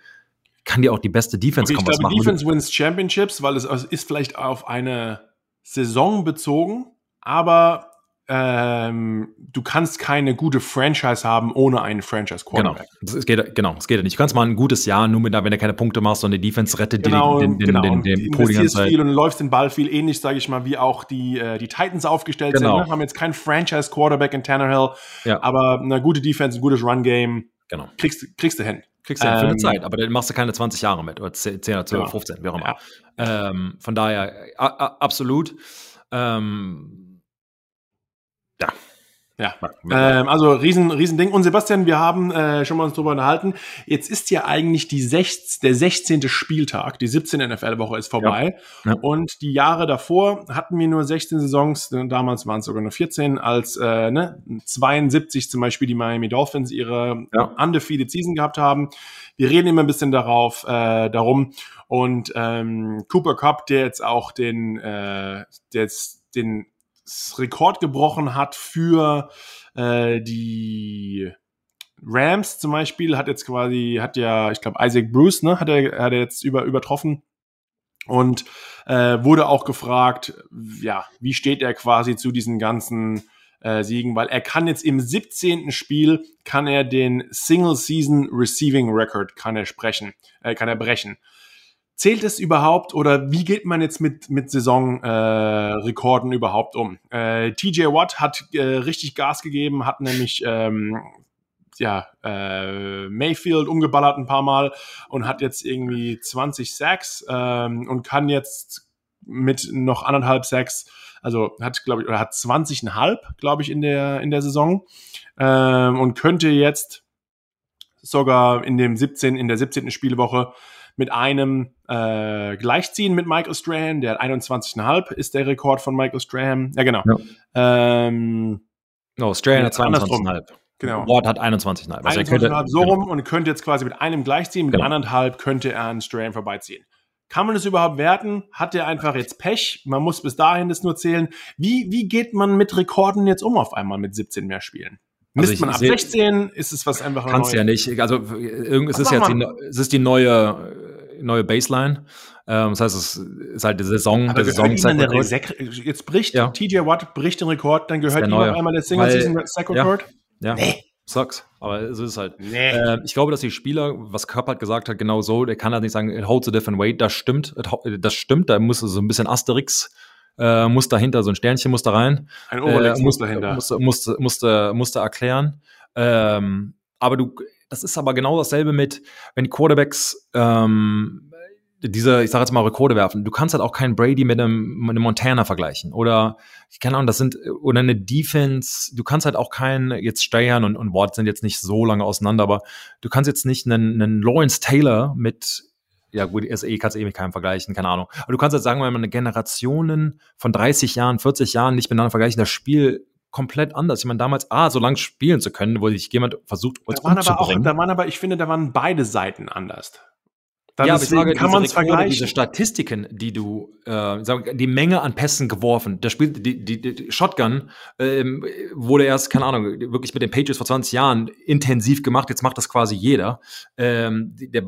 Speaker 2: kann dir auch die beste Defense
Speaker 1: okay, kommen. Ich glaube, Defense wins Championships, weil es, es ist vielleicht auf eine saisonbezogen, aber ähm, du kannst keine gute Franchise haben ohne einen Franchise-Quarterback.
Speaker 2: Genau, es geht, genau, es geht nicht. Du kannst mal ein gutes Jahr nur mit, wenn du keine Punkte machst und die Defense rettet
Speaker 1: genau, den, den, genau. den, den, den Pool viel und läufst den Ball viel ähnlich, sage ich mal, wie auch die, äh, die Titans aufgestellt genau. sind. Ne? Haben jetzt keinen Franchise-Quarterback in Tannehill, ja. aber eine gute Defense, ein gutes Run-Game
Speaker 2: genau.
Speaker 1: kriegst, kriegst du hin.
Speaker 2: Kriegst du ähm, für eine ähm, Zeit, aber dann machst du keine 20 Jahre mit oder 10 oder 12, genau. 15, wie auch immer. Ja. Ähm, von daher, a, a, absolut. Ähm,
Speaker 1: ja. Ja, ähm, also riesen, riesen Ding. Und Sebastian, wir haben äh, schon mal uns drüber unterhalten. Jetzt ist ja eigentlich die 16, der 16. Spieltag, die 17. NFL-Woche ist vorbei. Ja. Ja. Und die Jahre davor hatten wir nur 16 Saisons, damals waren es sogar nur 14, als äh, ne, 72 zum Beispiel die Miami Dolphins ihre ja. undefeated Season gehabt haben. Wir reden immer ein bisschen darauf, äh, darum. Und ähm, Cooper Cup, der jetzt auch den, äh, der jetzt den Rekord gebrochen hat für äh, die Rams zum Beispiel, hat jetzt quasi, hat ja, ich glaube, Isaac Bruce, ne, hat er, hat er jetzt über, übertroffen und äh, wurde auch gefragt, ja, wie steht er quasi zu diesen ganzen äh, Siegen, weil er kann jetzt im 17. Spiel, kann er den Single Season Receiving Record, kann er sprechen, äh, kann er brechen. Zählt es überhaupt oder wie geht man jetzt mit, mit Saisonrekorden äh, überhaupt um? Äh, TJ Watt hat äh, richtig Gas gegeben, hat nämlich ähm, ja, äh, Mayfield umgeballert ein paar Mal und hat jetzt irgendwie 20 Sacks ähm, und kann jetzt mit noch anderthalb Sacks, also hat, glaube ich, oder hat 20,5, glaube ich, in der, in der Saison ähm, und könnte jetzt sogar in dem 17, in der 17. Spielwoche mit einem äh, gleichziehen mit Michael Strahan. Der hat 21,5 ist der Rekord von Michael Strahan. Ja, genau. Ja. Ähm,
Speaker 2: no, Strahan hat 22,5.
Speaker 1: Genau.
Speaker 2: Ward hat 21,5.
Speaker 1: Also 21,5 so rum und könnte jetzt quasi mit einem gleichziehen, mit genau. anderthalb könnte er an Strahan vorbeiziehen. Kann man das überhaupt werten? Hat er einfach jetzt Pech? Man muss bis dahin das nur zählen. Wie, wie geht man mit Rekorden jetzt um auf einmal mit 17 mehr Spielen? Misst also man ab seh, 16, ist es was einfach
Speaker 2: Kannst ja nicht. Also es ist jetzt die, es ist die neue, neue Baseline. Ähm, das heißt, es ist halt die Saison,
Speaker 1: Aber der Saison. Jetzt bricht ja. TJ Watt bricht den Rekord, dann gehört ihm auf einmal der Single Season Sack Record.
Speaker 2: Ja. ja. Nee. Sucks. Aber so ist es halt. Nee. Äh, ich glaube, dass die Spieler, was Körper hat gesagt hat, genau so, der kann halt nicht sagen, it holds a different weight. Das stimmt. Das stimmt. Da muss so ein bisschen Asterix äh, muss dahinter, so ein Sternchen muss da rein.
Speaker 1: Ein Obelix äh, muss dahinter.
Speaker 2: Musste, musste, musste, musste erklären. Ähm, aber du, das ist aber genau dasselbe mit, wenn Quarterbacks ähm, diese, ich sage jetzt mal, Rekorde werfen. Du kannst halt auch keinen Brady mit einem, mit einem Montana vergleichen. Oder, keine Ahnung, das sind, oder eine Defense, du kannst halt auch keinen, jetzt Steyern und, und Ward sind jetzt nicht so lange auseinander, aber du kannst jetzt nicht einen, einen Lawrence Taylor mit ja gut, SE kannst du eh mit keinem vergleichen, keine Ahnung. Aber du kannst jetzt sagen, wenn man eine Generationen von 30 Jahren, 40 Jahren nicht miteinander vergleichen, das Spiel komplett anders. Ich meine, damals, ah, so lange spielen zu können, wo sich jemand versucht,
Speaker 1: uns da waren aber auch, da waren aber, ich finde, da waren beide Seiten anders.
Speaker 2: Dann ja, aber ich sage, kann man es vergleichen. Diese Statistiken, die du, äh, sag, die Menge an Pässen geworfen, der spielt die, die, die Shotgun ähm, wurde erst, keine Ahnung, wirklich mit den Patriots vor 20 Jahren intensiv gemacht. Jetzt macht das quasi jeder. Ähm, der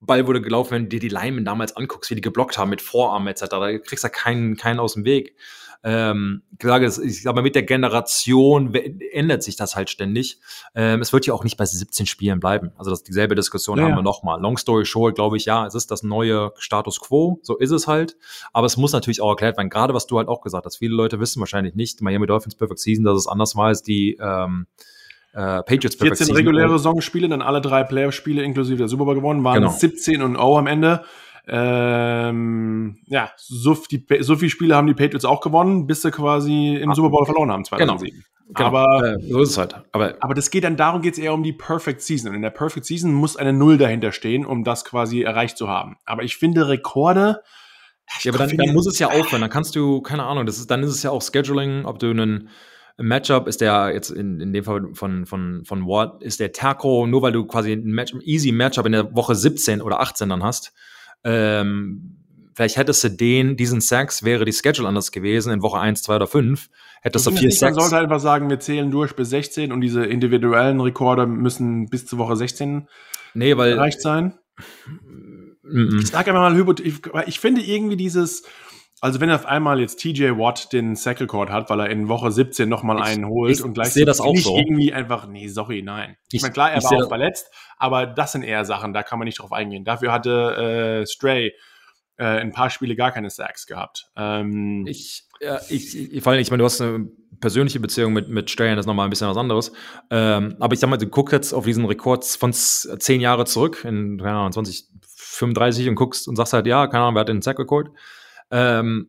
Speaker 2: Ball wurde gelaufen, wenn du dir die Linemen damals anguckst, wie die geblockt haben mit Vorarmen etc. Da kriegst du ja keinen, keinen aus dem Weg. Ähm, ich sage, ich glaube, mit der Generation ändert sich das halt ständig. Ähm, es wird ja auch nicht bei 17 Spielen bleiben. Also das, dieselbe Diskussion ja, haben wir nochmal. Long story short, glaube ich, ja, es ist das neue Status quo. So ist es halt. Aber es muss natürlich auch erklärt werden. Gerade was du halt auch gesagt hast. Viele Leute wissen wahrscheinlich nicht, Miami Dolphins Perfect Season, dass es anders war als die, ähm,
Speaker 1: äh, Patriots 14 reguläre Saisonspiele, dann alle drei Playoff-Spiele inklusive der Super Bowl gewonnen, waren genau. 17 und 0 am Ende. Ähm, ja, so, die, so viele Spiele haben die Patriots auch gewonnen, bis sie quasi im Ach, Super Bowl verloren haben 2007. Genau.
Speaker 2: Genau. Aber, äh, so ist es halt.
Speaker 1: Aber, aber das geht dann darum, geht es eher um die Perfect Season. Und in der Perfect Season muss eine Null dahinter stehen, um das quasi erreicht zu haben. Aber ich finde Rekorde.
Speaker 2: Ja, aber dann, dann muss es ja aufhören. Dann kannst du, keine Ahnung, das ist, dann ist es ja auch Scheduling, ob du einen Matchup ist der jetzt in, in dem Fall von, von, von Ward, ist der Taco, nur weil du quasi ein Match, easy Matchup in der Woche 17 oder 18 dann hast. Ähm, vielleicht hättest du den, diesen Sacks, wäre die Schedule anders gewesen, in Woche 1, 2 oder 5. Hättest du vier Sacks.
Speaker 1: Man sollte einfach sagen, wir zählen durch bis 16 und diese individuellen Rekorde müssen bis zur Woche 16
Speaker 2: nee, weil,
Speaker 1: erreicht sein. Ich sage einfach mal, ich, ich finde irgendwie dieses, also wenn auf einmal jetzt TJ Watt den Sackle Court hat, weil er in Woche 17 nochmal einen holt
Speaker 2: ich, und gleich sehe das auch
Speaker 1: nicht
Speaker 2: so.
Speaker 1: irgendwie einfach, nee, sorry, nein. Ich, ich meine, klar, er war auch verletzt, aber das sind eher Sachen, da kann man nicht drauf eingehen. Dafür hatte äh, Stray äh, ein paar Spiele gar keine Sacks gehabt.
Speaker 2: Ähm, ich, ja, ich, ich, vor allem, ich meine, du hast eine persönliche Beziehung mit, mit Stray, das ist nochmal ein bisschen was anderes. Ähm, aber ich sag mal, du guckst jetzt auf diesen Rekord von zehn Jahre zurück, in, keine Ahnung, 2035 und guckst und sagst halt, ja, keine Ahnung, wer hat den Sack-Rekord? Ähm,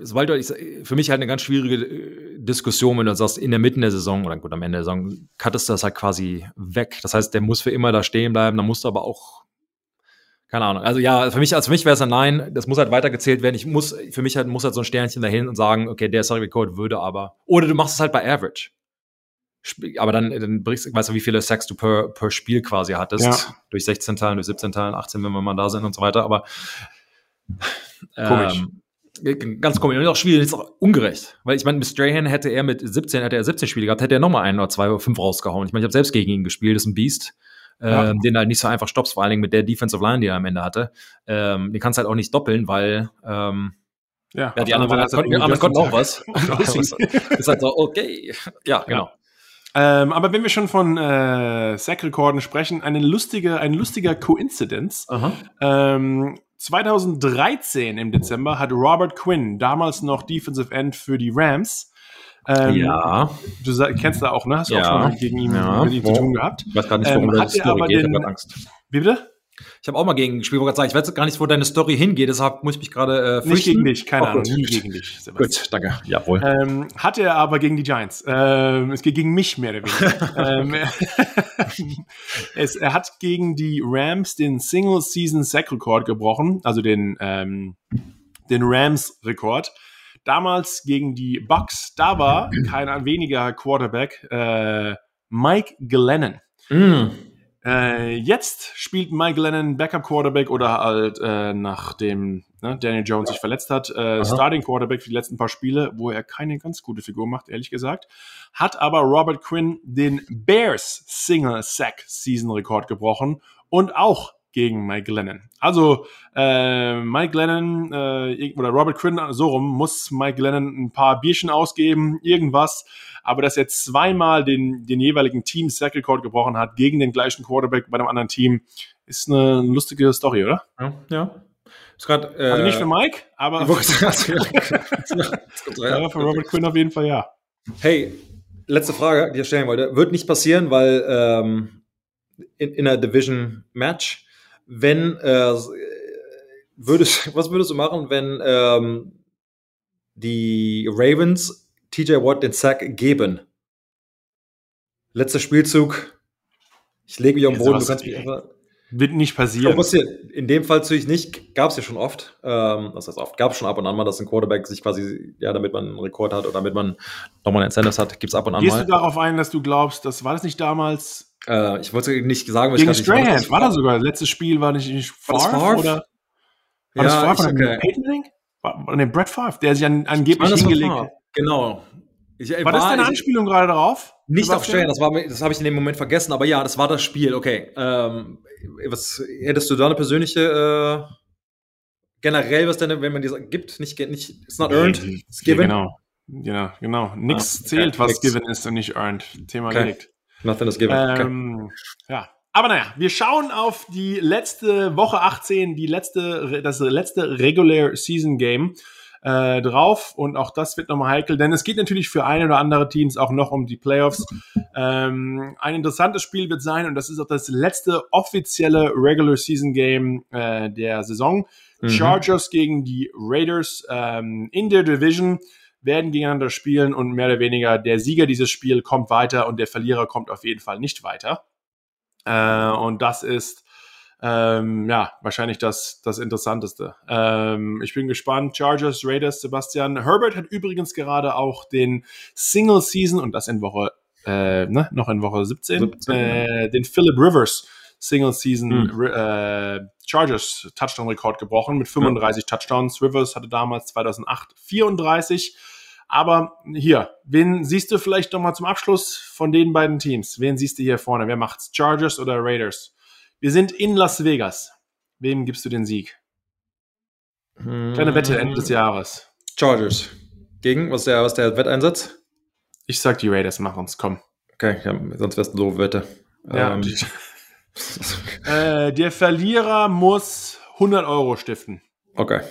Speaker 2: sobald du, für mich halt eine ganz schwierige äh, Diskussion, wenn du sagst, in der Mitte der Saison oder gut, am Ende der Saison, cuttest du das halt quasi weg. Das heißt, der muss für immer da stehen bleiben, da musst du aber auch, keine Ahnung. Also ja, für mich, also mich wäre es ein Nein, das muss halt weitergezählt werden. Ich muss, für mich halt, muss halt so ein Sternchen dahin und sagen, okay, der Salary Code würde aber, oder du machst es halt bei Average. Aber dann, dann bringst, weißt du, wie viele Sacks du per, per Spiel quasi hattest. Ja. Durch 16 Teilen, durch 17 Teilen, 18, wenn wir mal da sind und so weiter. Aber
Speaker 1: komisch.
Speaker 2: Ähm, ganz komisch. Und auch schwierig, ist auch ungerecht. Weil ich meine, mit Strahan hätte er mit 17, hätte er 17 Spiele gehabt, hätte er nochmal ein oder zwei oder fünf rausgehauen. Ich meine, ich habe selbst gegen ihn gespielt, das ist ein Beast. Ja. Ähm, den halt nicht so einfach stoppst, vor allen Dingen mit der Defensive Line, die er am Ende hatte. Ähm, den kannst halt auch nicht doppeln, weil ähm,
Speaker 1: ja,
Speaker 2: ja die anderen, konnten, konnten auch was. ist halt so, okay. Ja, genau.
Speaker 1: Ähm, aber wenn wir schon von äh, Sack-Rekorden sprechen, eine lustige, ein lustiger Coincidence. Ähm, 2013 im Dezember hat Robert Quinn, damals noch Defensive End für die Rams,
Speaker 2: ähm, ja.
Speaker 1: Du kennst da auch, ne? Hast du
Speaker 2: ja.
Speaker 1: auch schon gegen ihn, ja. mit ihm zu tun gehabt?
Speaker 2: Ich weiß gar nicht, warum ähm,
Speaker 1: das aber geht, den, Angst. Wie bitte?
Speaker 2: Ich habe auch mal gegen gespielt, wollte sagen, ich weiß gar nicht, wo deine Story hingeht, deshalb muss ich mich gerade
Speaker 1: äh, Nicht gegen dich, keine oh, Ahnung, nie gegen dich.
Speaker 2: Sebastian. Gut, danke.
Speaker 1: Jawohl. Ähm, hat er aber gegen die Giants. Ähm, es geht gegen mich mehr oder weniger. ähm, es, er hat gegen die Rams den Single-Season-Sack-Rekord gebrochen, also den, ähm, den Rams-Rekord. Damals gegen die Bucks, da war kein weniger Quarterback, äh, Mike Glennon. Mm. Äh, jetzt spielt Mike Lennon Backup Quarterback oder halt äh, nachdem ne, Daniel Jones sich verletzt hat, äh, Starting Quarterback für die letzten paar Spiele, wo er keine ganz gute Figur macht, ehrlich gesagt. Hat aber Robert Quinn den Bears Single Sack Season Rekord gebrochen und auch gegen Mike Lennon. Also äh, Mike Lennon äh, oder Robert Quinn so rum muss Mike Lennon ein paar Bierchen ausgeben, irgendwas. Aber dass er zweimal den, den jeweiligen Team Sack Record gebrochen hat gegen den gleichen Quarterback bei einem anderen Team, ist eine lustige Story, oder?
Speaker 2: Ja. ja. Ist grad,
Speaker 1: äh, also nicht für Mike, aber, aber für Robert Quinn auf jeden Fall ja.
Speaker 2: Hey, letzte Frage, die ich stellen wollte. Wird nicht passieren, weil ähm, in, in einer Division Match wenn äh, würdest, was würdest du machen, wenn ähm, die Ravens TJ Watt den Sack geben? Letzter Spielzug. Ich lege mich auf den Boden, du kannst mich einfach.
Speaker 1: Wird nicht passieren.
Speaker 2: In dem Fall natürlich nicht, gab es ja schon oft. Ähm, das heißt oft, gab es schon ab und an mal, dass ein Quarterback sich quasi, ja, damit man einen Rekord hat oder damit man nochmal einen Incentives hat, gibt es ab und an
Speaker 1: Gehst
Speaker 2: mal.
Speaker 1: Gehst du darauf ein, dass du glaubst, das war das nicht damals
Speaker 2: äh, ich wollte nicht sagen,
Speaker 1: was Gegen ich Strahan nicht war das sogar. Letztes Spiel war nicht, nicht
Speaker 2: Favre, Favre? oder?
Speaker 1: War ja, das Favre okay. Peyton? War, nee, Brett Favre, der sich an, angeblich meine, hingelegt hat.
Speaker 2: Genau.
Speaker 1: Ich, war, war, das deine Anspielung gerade darauf?
Speaker 2: Nicht auf Strahan, das, das habe ich in dem Moment vergessen, aber ja, das war das Spiel, okay. Ähm, was hättest du da eine persönliche äh, generell, was denn, wenn man dir gibt, nicht, nicht it's not earned,
Speaker 1: it's given? Ja, genau. Ja, genau. Nichts ah, okay. zählt, was Nix. given ist und nicht earned. Thema okay. gelegt.
Speaker 2: Nothing is given. Ähm,
Speaker 1: okay. Ja. Aber naja, wir schauen auf die letzte Woche 18, die letzte, das letzte Regular Season Game äh, drauf. Und auch das wird nochmal heikel, denn es geht natürlich für ein oder andere Teams auch noch um die Playoffs. Ähm, ein interessantes Spiel wird sein und das ist auch das letzte offizielle Regular Season Game äh, der Saison. Mhm. Chargers gegen die Raiders ähm, in der Division werden gegeneinander spielen und mehr oder weniger der Sieger dieses Spiel kommt weiter und der Verlierer kommt auf jeden Fall nicht weiter. Äh, und das ist ähm, ja wahrscheinlich das, das Interessanteste. Ähm, ich bin gespannt. Chargers, Raiders, Sebastian. Herbert hat übrigens gerade auch den Single Season und das in Woche, äh, ne, noch in Woche 17, 17 äh, den Philip Rivers Single Season hm. äh, Chargers Touchdown Rekord gebrochen mit 35 ja. Touchdowns. Rivers hatte damals 2008 34. Aber hier, wen siehst du vielleicht noch mal zum Abschluss von den beiden Teams? Wen siehst du hier vorne? Wer macht's? Chargers oder Raiders? Wir sind in Las Vegas. Wem gibst du den Sieg? Kleine Wette Ende des Jahres.
Speaker 2: Chargers. Gegen? Was ist der, was der Wetteinsatz?
Speaker 1: Ich sag, die Raiders machen es. Komm.
Speaker 2: Okay, ja, sonst wär's eine doofe Wette.
Speaker 1: Ja. Ähm. äh, der Verlierer muss 100 Euro stiften.
Speaker 2: Okay.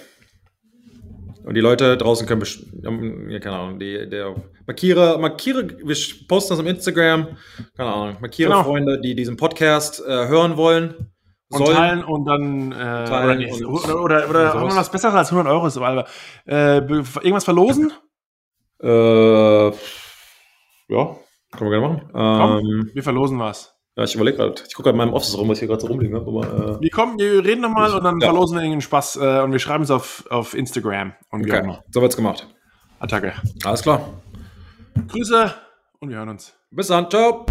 Speaker 2: Und die Leute draußen können, ja, keine Ahnung, die, der, markiere, markiere, wir posten das auf Instagram, keine Ahnung, markiere genau. Freunde, die diesen Podcast äh, hören wollen.
Speaker 1: Und sollen, teilen und dann, äh, teilen oder, und, oder, oder, oder haben wir was Besseres als 100 Euro, ist aber, äh, irgendwas verlosen?
Speaker 2: Äh, ja, können wir gerne machen.
Speaker 1: Komm, ähm, wir verlosen was.
Speaker 2: Ja, ich überlege gerade. Ich gucke gerade in meinem Office rum, was ich hier gerade so rumliegen habe.
Speaker 1: Aber, äh, wir kommen, wir reden nochmal und dann ja. verlosen wir irgendeinen Spaß äh, und wir schreiben es auf, auf Instagram. Und
Speaker 2: okay. So wird's gemacht.
Speaker 1: Attacke.
Speaker 2: Alles klar.
Speaker 1: Grüße und wir hören uns.
Speaker 2: Bis dann. Ciao.